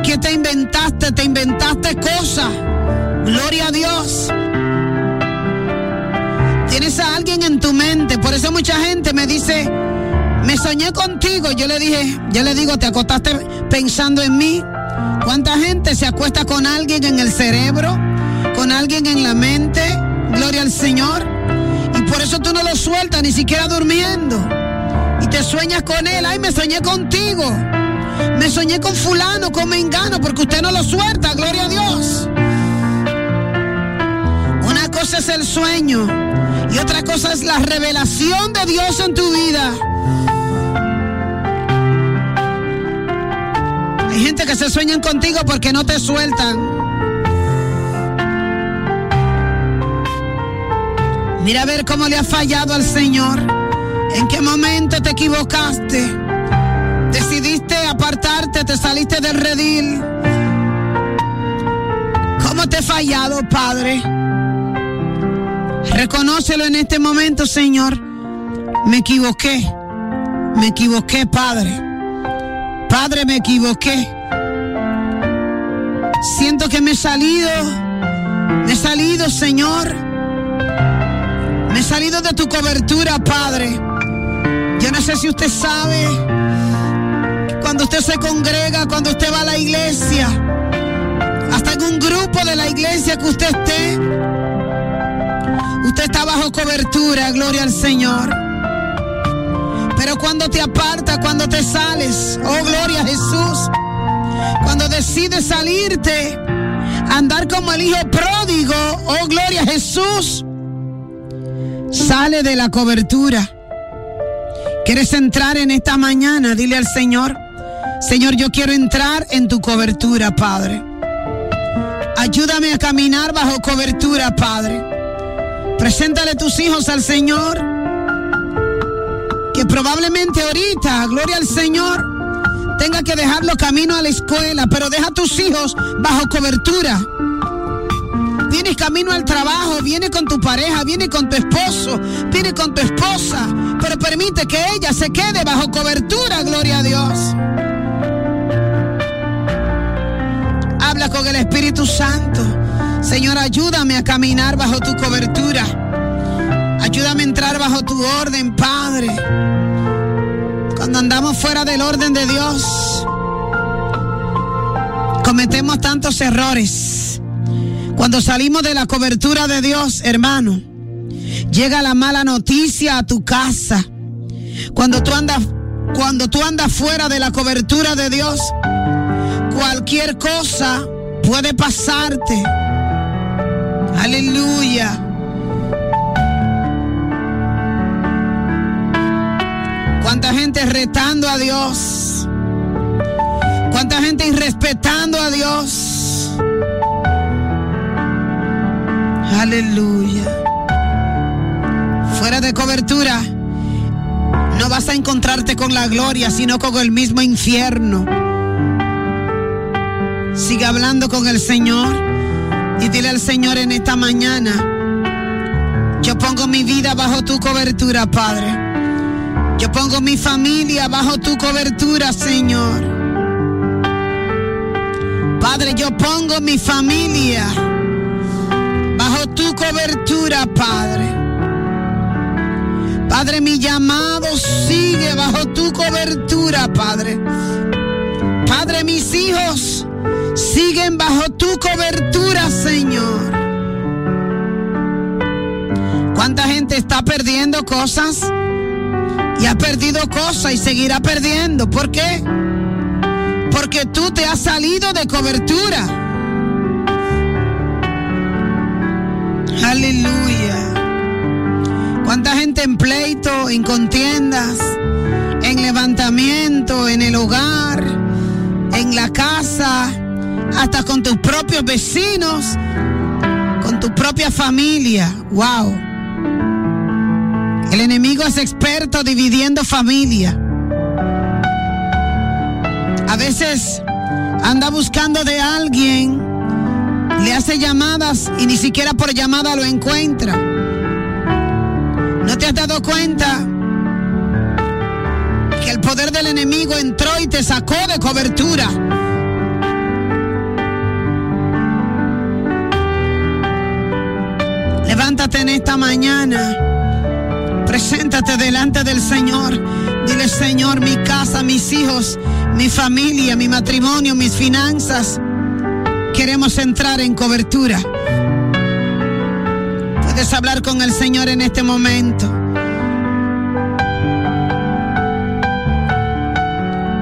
¿Qué te inventaste? Te inventaste cosas. Gloria a Dios. Tienes a alguien en tu mente. Por eso mucha gente me dice, me soñé contigo. Yo le dije, yo le digo, te acostaste pensando en mí. ¿Cuánta gente se acuesta con alguien en el cerebro? Con alguien en la mente. Gloria al Señor. Y por eso tú no lo sueltas ni siquiera durmiendo y te sueñas con él. Ay, me soñé contigo. Me soñé con fulano, con mengano, porque usted no lo suelta, gloria a Dios. Una cosa es el sueño y otra cosa es la revelación de Dios en tu vida. Que se sueñan contigo porque no te sueltan. Mira a ver cómo le ha fallado al Señor. ¿En qué momento te equivocaste? Decidiste apartarte, te saliste del redil. ¿Cómo te he fallado, Padre? Reconócelo en este momento, Señor. Me equivoqué. Me equivoqué, Padre. Padre, me equivoqué. Que me he salido. Me he salido, Señor. Me he salido de tu cobertura, Padre. Yo no sé si usted sabe, cuando usted se congrega, cuando usted va a la iglesia, hasta en un grupo de la iglesia que usted esté, usted está bajo cobertura, gloria al Señor. Pero cuando te aparta, cuando te sales, oh gloria a Jesús, cuando decides salirte, andar como el hijo pródigo, oh gloria a Jesús, sale de la cobertura. ¿Quieres entrar en esta mañana? Dile al Señor, Señor, yo quiero entrar en tu cobertura, Padre. Ayúdame a caminar bajo cobertura, Padre. Preséntale tus hijos al Señor. Que probablemente ahorita, gloria al Señor, tenga que dejarlo camino a la escuela, pero deja a tus hijos bajo cobertura. Vienes camino al trabajo, viene con tu pareja, viene con tu esposo, viene con tu esposa, pero permite que ella se quede bajo cobertura, gloria a Dios. Habla con el Espíritu Santo. Señor, ayúdame a caminar bajo tu cobertura. Ayúdame a entrar bajo tu orden, Padre. Cuando andamos fuera del orden de Dios, cometemos tantos errores. Cuando salimos de la cobertura de Dios, hermano, llega la mala noticia a tu casa. Cuando tú andas, cuando tú andas fuera de la cobertura de Dios, cualquier cosa puede pasarte. Aleluya. Retando a Dios. Cuánta gente irrespetando a Dios. Aleluya. Fuera de cobertura, no vas a encontrarte con la gloria, sino con el mismo infierno. Sigue hablando con el Señor y dile al Señor en esta mañana, yo pongo mi vida bajo tu cobertura, Padre. Yo pongo mi familia bajo tu cobertura, Señor. Padre, yo pongo mi familia bajo tu cobertura, Padre. Padre, mi llamado sigue bajo tu cobertura, Padre. Padre, mis hijos siguen bajo tu cobertura, Señor. ¿Cuánta gente está perdiendo cosas? Y ha perdido cosas y seguirá perdiendo. ¿Por qué? Porque tú te has salido de cobertura. Aleluya. ¿Cuánta gente en pleito, en contiendas, en levantamiento, en el hogar, en la casa, hasta con tus propios vecinos, con tu propia familia? ¡Wow! El enemigo es experto dividiendo familia. A veces anda buscando de alguien, le hace llamadas y ni siquiera por llamada lo encuentra. ¿No te has dado cuenta que el poder del enemigo entró y te sacó de cobertura? Levántate en esta mañana. Preséntate delante del Señor. Dile, Señor, mi casa, mis hijos, mi familia, mi matrimonio, mis finanzas. Queremos entrar en cobertura. Puedes hablar con el Señor en este momento.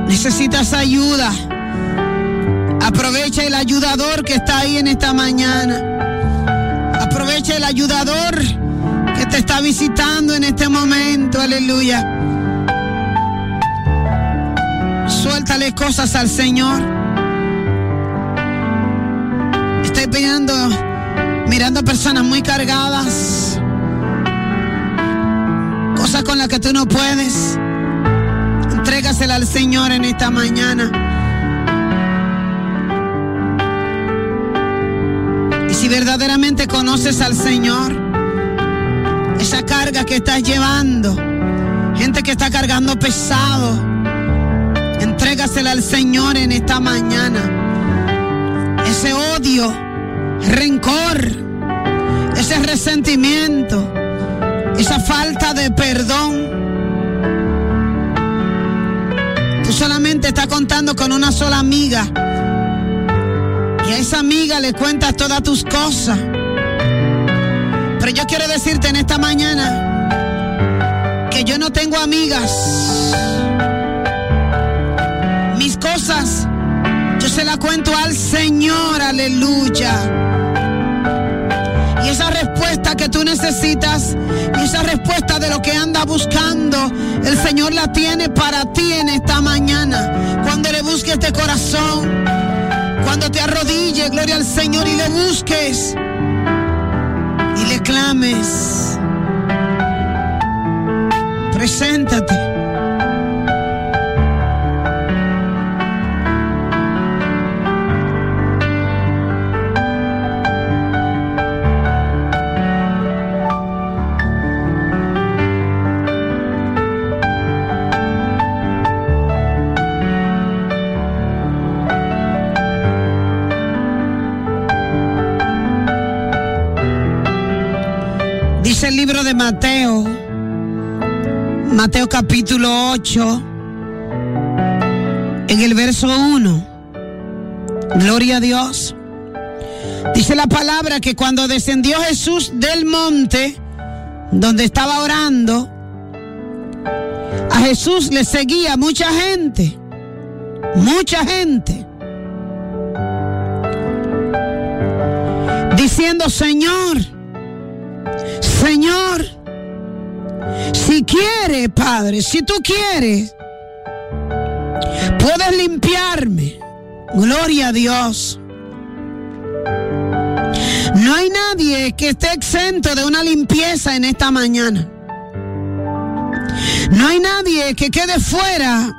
Necesitas ayuda. Aprovecha el ayudador que está ahí en esta mañana. Aprovecha el ayudador te está visitando en este momento. Aleluya. Suéltale cosas al Señor. Estoy mirando, mirando personas muy cargadas. Cosas con las que tú no puedes. Entrégasela al Señor en esta mañana. Y si verdaderamente conoces al Señor, esa carga que estás llevando, gente que está cargando pesado, entrégasela al Señor en esta mañana. Ese odio, rencor, ese resentimiento, esa falta de perdón. Tú solamente estás contando con una sola amiga. Y a esa amiga le cuentas todas tus cosas. Pero yo quiero decirte en esta mañana que yo no tengo amigas. Mis cosas, yo se las cuento al Señor, aleluya. Y esa respuesta que tú necesitas, y esa respuesta de lo que anda buscando, el Señor la tiene para ti en esta mañana. Cuando le busques de corazón, cuando te arrodilles, gloria al Señor, y le busques y le clames. Preséntate. Libro de Mateo, Mateo capítulo 8, en el verso 1. Gloria a Dios. Dice la palabra que cuando descendió Jesús del monte, donde estaba orando, a Jesús le seguía mucha gente, mucha gente, diciendo, Señor, Señor, si quieres, Padre, si tú quieres, puedes limpiarme. Gloria a Dios. No hay nadie que esté exento de una limpieza en esta mañana. No hay nadie que quede fuera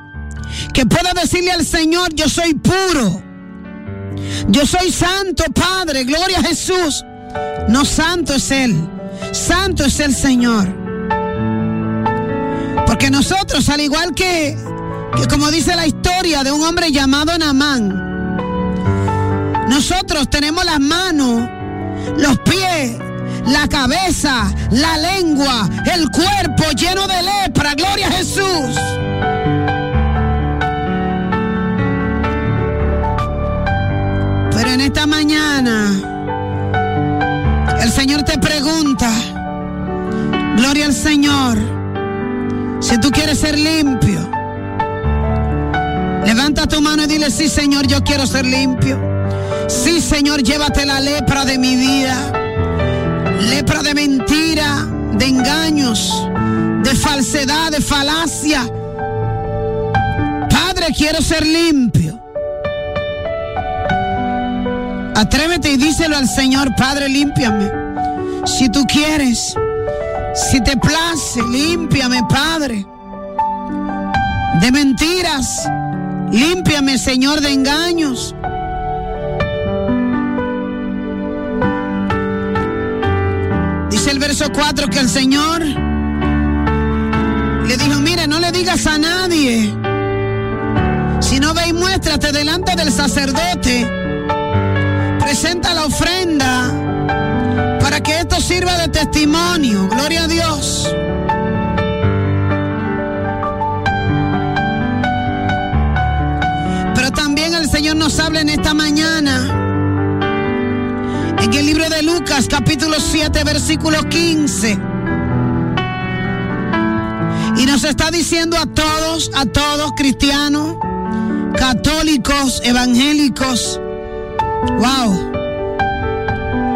que pueda decirle al Señor, yo soy puro. Yo soy santo, Padre, gloria a Jesús. No santo es Él, santo es el Señor. Porque nosotros, al igual que, como dice la historia de un hombre llamado Namán, nosotros tenemos las manos, los pies, la cabeza, la lengua, el cuerpo lleno de lepra. Gloria a Jesús. Pero en esta mañana el Señor te pregunta, gloria al Señor, si tú quieres ser limpio. Levanta tu mano y dile, sí Señor, yo quiero ser limpio. Sí Señor, llévate la lepra de mi vida. Lepra de mentira, de engaños, de falsedad, de falacia. Padre, quiero ser limpio. Atrévete y díselo al Señor, Padre, límpiame. Si tú quieres, si te place, límpiame, Padre. De mentiras, límpiame, Señor, de engaños. Dice el verso 4 que el Señor le dijo, mire, no le digas a nadie. Si no ve y muéstrate delante del sacerdote, presenta la ofrenda para que esto sirva de testimonio. Gloria a Dios. Pero también el Señor nos habla en esta mañana. En el libro de Lucas capítulo 7 versículo 15. Y nos está diciendo a todos, a todos cristianos, católicos, evangélicos, wow,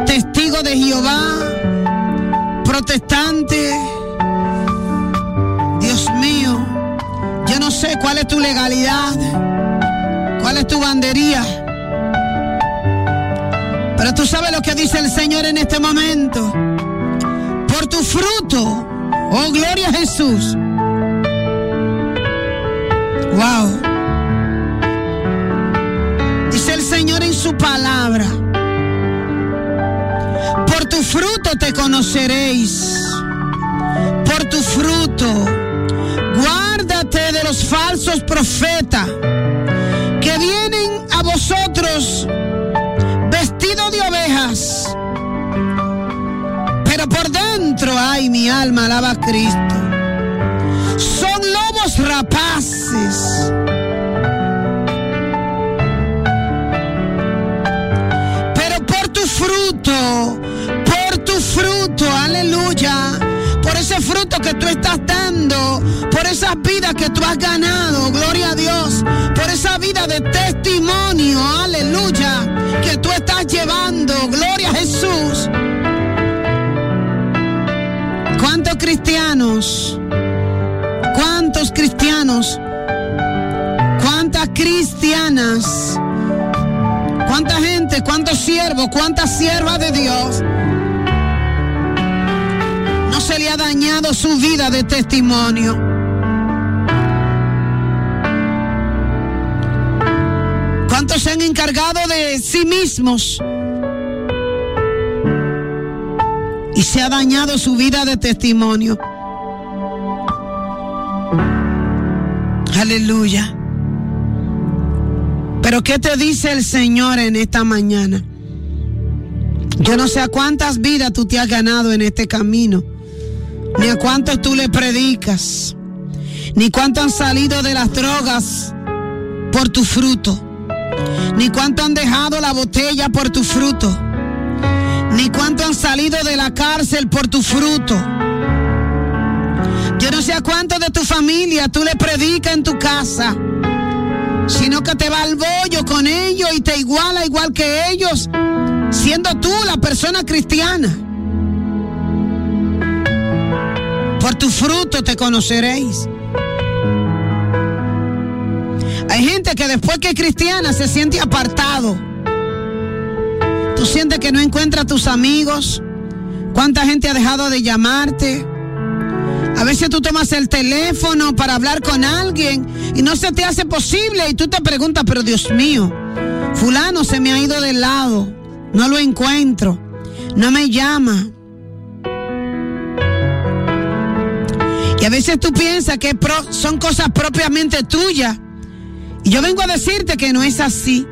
testigos de Jehová, protestantes, Dios mío, yo no sé cuál es tu legalidad, cuál es tu bandería. Pero tú sabes lo que dice el Señor en este momento. Por tu fruto, oh gloria a Jesús. Wow. Por tu fruto te conoceréis. Por tu fruto. Guárdate de los falsos profetas que vienen a vosotros vestido de ovejas. Pero por dentro, ay, mi alma alaba a Cristo. Son lobos rapaces. Por tu fruto, aleluya. Por ese fruto que tú estás dando, por esas vidas que tú has ganado, gloria a Dios, por esa vida de testimonio, aleluya, que tú estás llevando, gloria a Jesús. ¿Cuántos cristianos? ¿Cuántos cristianos? ¿Cuántas cristianas? ¿Cuánta gente? ¿Cuántos siervos? ¿Cuántas siervas de Dios? No se le ha dañado su vida de testimonio. ¿Cuántos se han encargado de sí mismos? Y se ha dañado su vida de testimonio. Aleluya. Pero ¿qué te dice el Señor en esta mañana? Yo no sé a cuántas vidas tú te has ganado en este camino, ni a cuántos tú le predicas, ni cuántos han salido de las drogas por tu fruto, ni cuántos han dejado la botella por tu fruto, ni cuántos han salido de la cárcel por tu fruto. Yo no sé a cuántos de tu familia tú le predicas en tu casa, sino que te va al bollo con ellos y te iguala igual que ellos, siendo tú la persona cristiana. Por tu fruto te conoceréis. Hay gente que después que es cristiana se siente apartado. Tú sientes que no encuentra a tus amigos. ¿Cuánta gente ha dejado de llamarte? A veces tú tomas el teléfono para hablar con alguien y no se te hace posible y tú te preguntas, pero Dios mío, Fulano se me ha ido del lado. No lo encuentro. No me llama. Y a veces tú piensas que son cosas propiamente tuyas. Y yo vengo a decirte que no es así.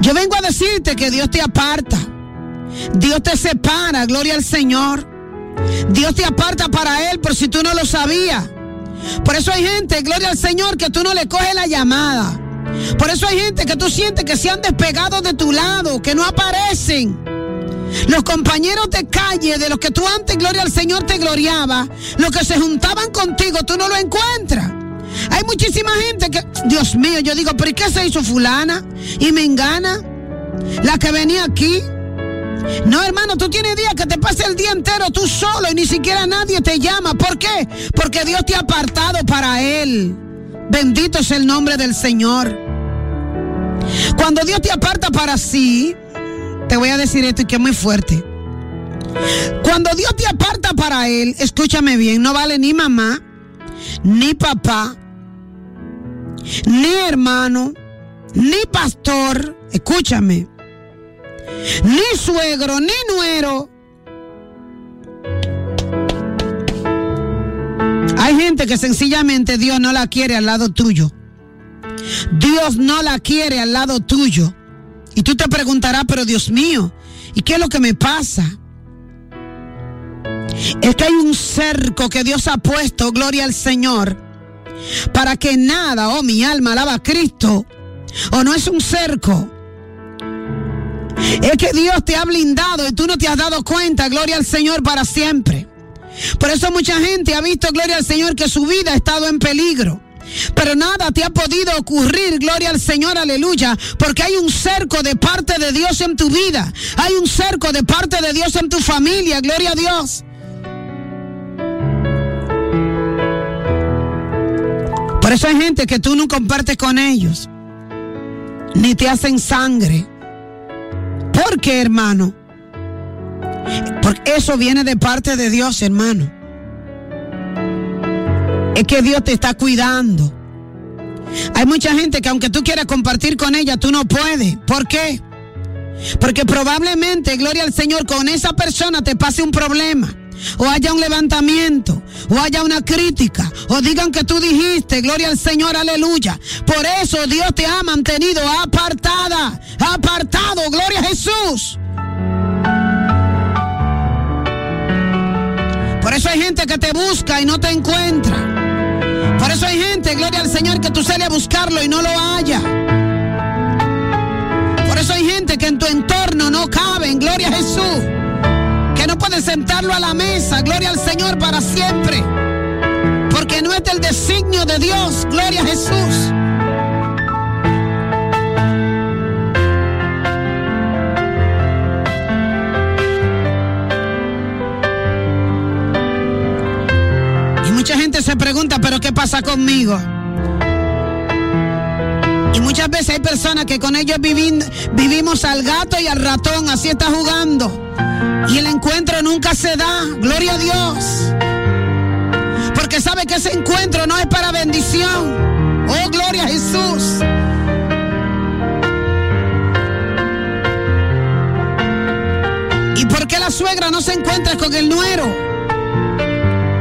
Yo vengo a decirte que Dios te aparta. Dios te separa, gloria al Señor. Dios te aparta para Él por si tú no lo sabías. Por eso hay gente, gloria al Señor, que tú no le coges la llamada. Por eso hay gente que tú sientes que se han despegado de tu lado, que no aparecen. Los compañeros de calle de los que tú antes, gloria al Señor, te gloriaba, los que se juntaban contigo, tú no lo encuentras. Hay muchísima gente que, Dios mío, yo digo, pero ¿y qué se hizo fulana? Y me engana. La que venía aquí. No, hermano, tú tienes días que te pasa el día entero tú solo y ni siquiera nadie te llama. ¿Por qué? Porque Dios te ha apartado para Él. Bendito es el nombre del Señor. Cuando Dios te aparta para sí, te voy a decir esto y que es muy fuerte. Cuando Dios te aparta para Él, escúchame bien, no vale ni mamá, ni papá, ni hermano, ni pastor, escúchame, ni suegro, ni nuero. Hay gente que sencillamente Dios no la quiere al lado tuyo. Dios no la quiere al lado tuyo. Y tú te preguntarás, pero Dios mío, ¿y qué es lo que me pasa? Es que hay un cerco que Dios ha puesto, gloria al Señor, para que nada, oh mi alma, alaba a Cristo. O no es un cerco. Es que Dios te ha blindado y tú no te has dado cuenta, gloria al Señor para siempre. Por eso mucha gente ha visto, gloria al Señor, que su vida ha estado en peligro. Pero nada te ha podido ocurrir, gloria al Señor, aleluya, porque hay un cerco de parte de Dios en tu vida. Hay un cerco de parte de Dios en tu familia, gloria a Dios. Por eso hay gente que tú no compartes con ellos, ni te hacen sangre. ¿Por qué, hermano? Porque eso viene de parte de Dios, hermano. Es que Dios te está cuidando. Hay mucha gente que aunque tú quieras compartir con ella, tú no puedes. ¿Por qué? Porque probablemente, gloria al Señor, con esa persona te pase un problema. O haya un levantamiento, o haya una crítica, o digan que tú dijiste, gloria al Señor, aleluya. Por eso Dios te ha mantenido apartada, apartado, gloria a Jesús. Por eso hay gente que te busca y no te encuentra. Por eso hay gente, gloria al Señor, que tú sales a buscarlo y no lo haya. Por eso hay gente que en tu entorno no caben, gloria a Jesús. Que no puedes sentarlo a la mesa, gloria al Señor para siempre. Porque no es del designio de Dios, gloria a Jesús. Y mucha gente se pregunta, pero ¿qué pasa conmigo? Y muchas veces hay personas que con ellos vivimos al gato y al ratón, así está jugando. Y el encuentro nunca se da, gloria a Dios. Porque sabe que ese encuentro no es para bendición. Oh, gloria a Jesús. ¿Y por qué la suegra no se encuentra con el nuero?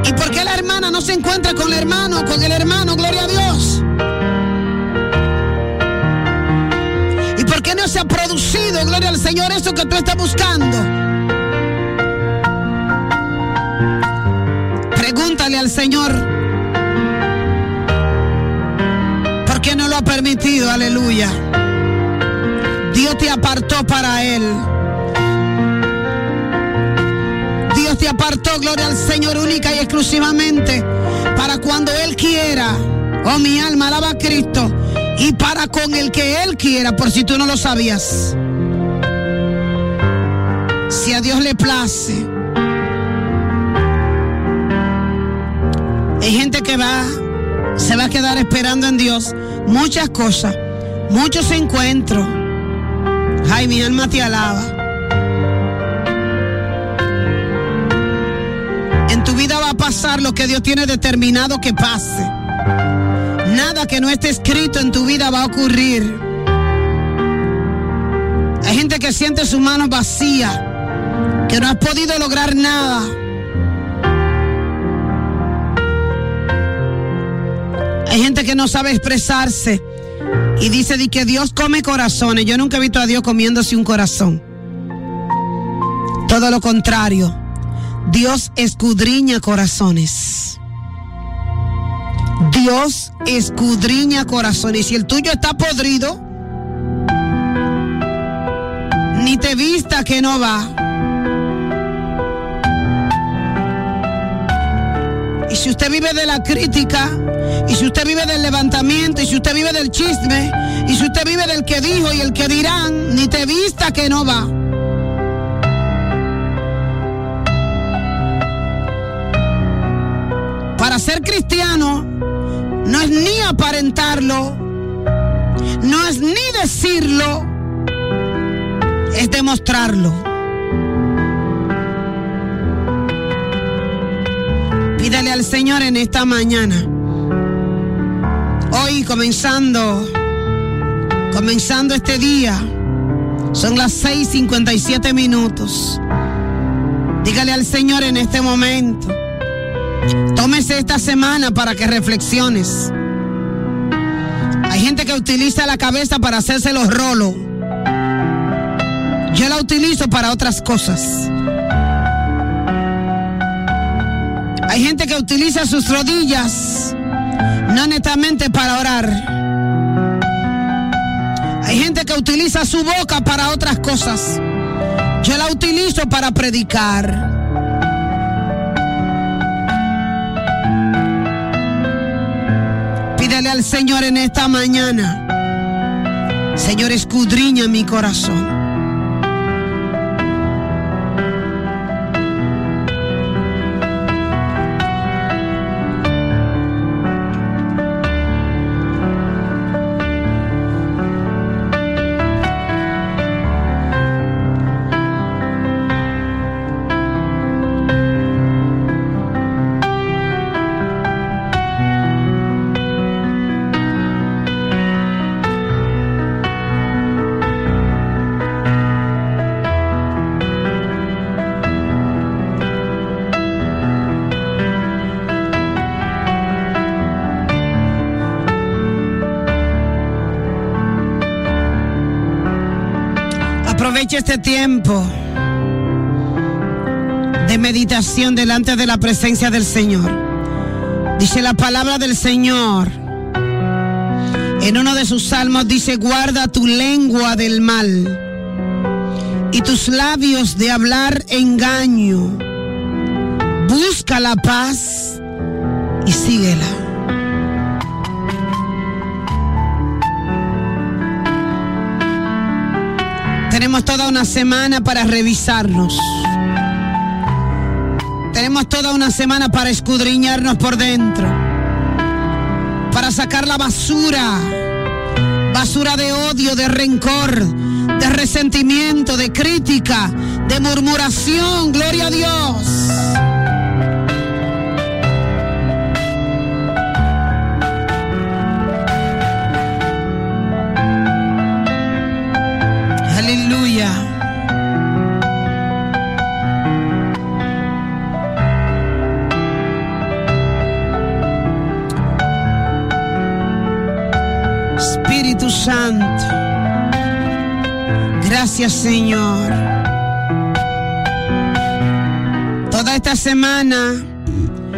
¿Y por qué la hermana no se encuentra con el hermano, con el hermano? Gloria a Dios. Ha producido, gloria al Señor, eso que tú estás buscando? Pregúntale al Señor. ¿Por qué no lo ha permitido? Aleluya. Dios te apartó para Él. Dios te apartó, gloria al Señor, única y exclusivamente para cuando Él quiera. Oh, mi alma, alaba a Cristo. Y para con el que Él quiera, por si tú no lo sabías. Si a Dios le place. Hay gente que va, se va a quedar esperando en Dios muchas cosas, muchos encuentros. Ay, mi alma te alaba. En tu vida va a pasar lo que Dios tiene determinado que pase. Que no esté escrito en tu vida va a ocurrir. que siente su mano vacía, que no has podido lograr nada. Hay gente que no sabe expresarse y dice de que Dios come corazones. Yo nunca he visto a Dios comiéndose un corazón. Todo lo contrario. Dios escudriña corazones. Dios escudriña corazones. Si el tuyo está podrido, ni te vista que no va. Y si usted vive de la crítica, y si usted vive del levantamiento, y si usted vive del chisme, y si usted vive del que dijo y el que dirán, ni te vista que no va. Para ser cristiano no es ni aparentarlo, no es ni decirlo, es demostrarlo. Pídale al Señor en esta mañana. Hoy comenzando, comenzando este día, son las 6:57 minutos. Dígale al Señor en este momento. Tómese esta semana para que reflexiones. Hay gente que utiliza la cabeza para hacerse los rolos. Yo la utilizo para otras cosas. Hay gente que utiliza sus rodillas no netamente para orar. Hay gente que utiliza su boca para otras cosas. Yo la utilizo para predicar. Señor en esta mañana. Señor, escudriña mi corazón. Aproveche este tiempo de meditación delante de la presencia del Señor. Dice la palabra del Señor. En uno de sus salmos dice, guarda tu lengua del mal y tus labios de hablar engaño. Busca la paz y síguela. Tenemos toda una semana para revisarnos. Tenemos toda una semana para escudriñarnos por dentro. Para sacar la basura. Basura de odio, de rencor, de resentimiento, de crítica, de murmuración. Gloria a Dios. Santo. Gracias Señor. Toda esta semana,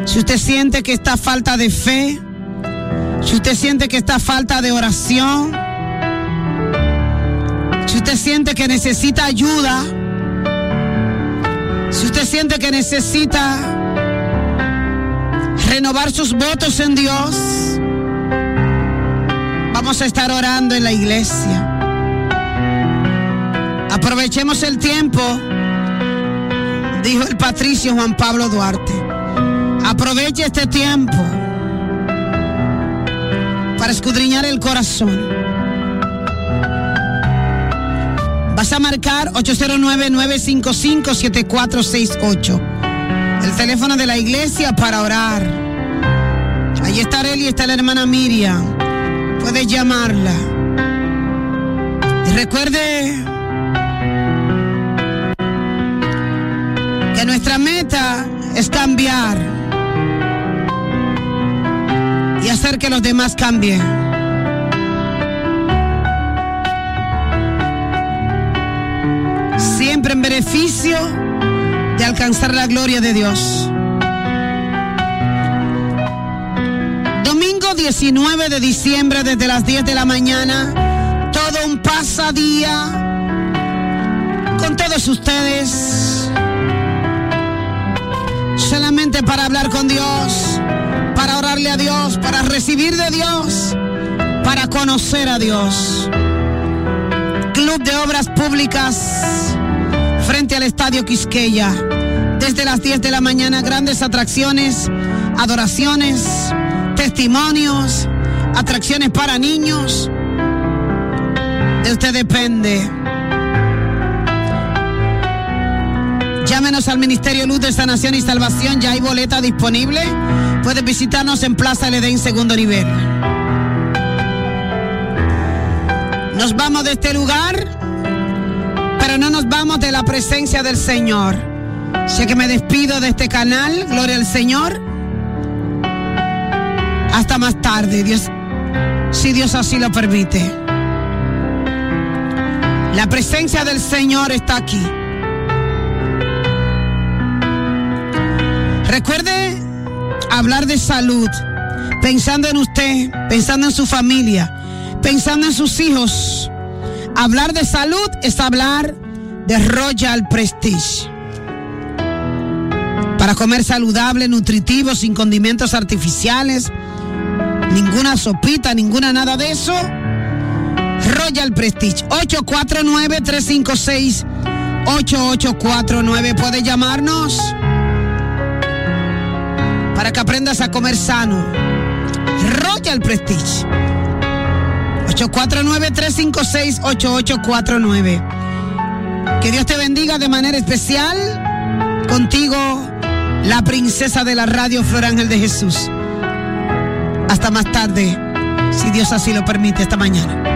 si usted siente que está falta de fe, si usted siente que está falta de oración, si usted siente que necesita ayuda, si usted siente que necesita renovar sus votos en Dios, vamos a estar orando en la iglesia. Aprovechemos el tiempo, dijo el patricio Juan Pablo Duarte. Aproveche este tiempo para escudriñar el corazón. Vas a marcar 809-955-7468. El teléfono de la iglesia para orar. Ahí está él y está la hermana Miriam puede llamarla. Y recuerde que nuestra meta es cambiar y hacer que los demás cambien. Siempre en beneficio de alcanzar la gloria de Dios. 19 de diciembre desde las 10 de la mañana, todo un pasadía con todos ustedes. Solamente para hablar con Dios, para orarle a Dios, para recibir de Dios, para conocer a Dios. Club de Obras Públicas frente al Estadio Quisqueya. Desde las 10 de la mañana, grandes atracciones, adoraciones, testimonios, atracciones para niños. De usted depende. Llámenos al Ministerio Luz de Sanación y Salvación, ya hay boleta disponible. Puedes visitarnos en Plaza LD en segundo nivel. Nos vamos de este lugar, pero no nos vamos de la presencia del Señor. Sé que me despido de este canal, gloria al Señor. Hasta más tarde, Dios, si Dios así lo permite. La presencia del Señor está aquí. Recuerde hablar de salud, pensando en usted, pensando en su familia, pensando en sus hijos. Hablar de salud es hablar de Royal Prestige. Para comer saludable, nutritivo, sin condimentos artificiales, ninguna sopita, ninguna nada de eso. Royal Prestige 849-356-8849. Puede llamarnos para que aprendas a comer sano. Royal Prestige 849-356-8849. Que Dios te bendiga de manera especial. Contigo, la princesa de la radio, Flor Ángel de Jesús. Hasta más tarde, si Dios así lo permite, esta mañana.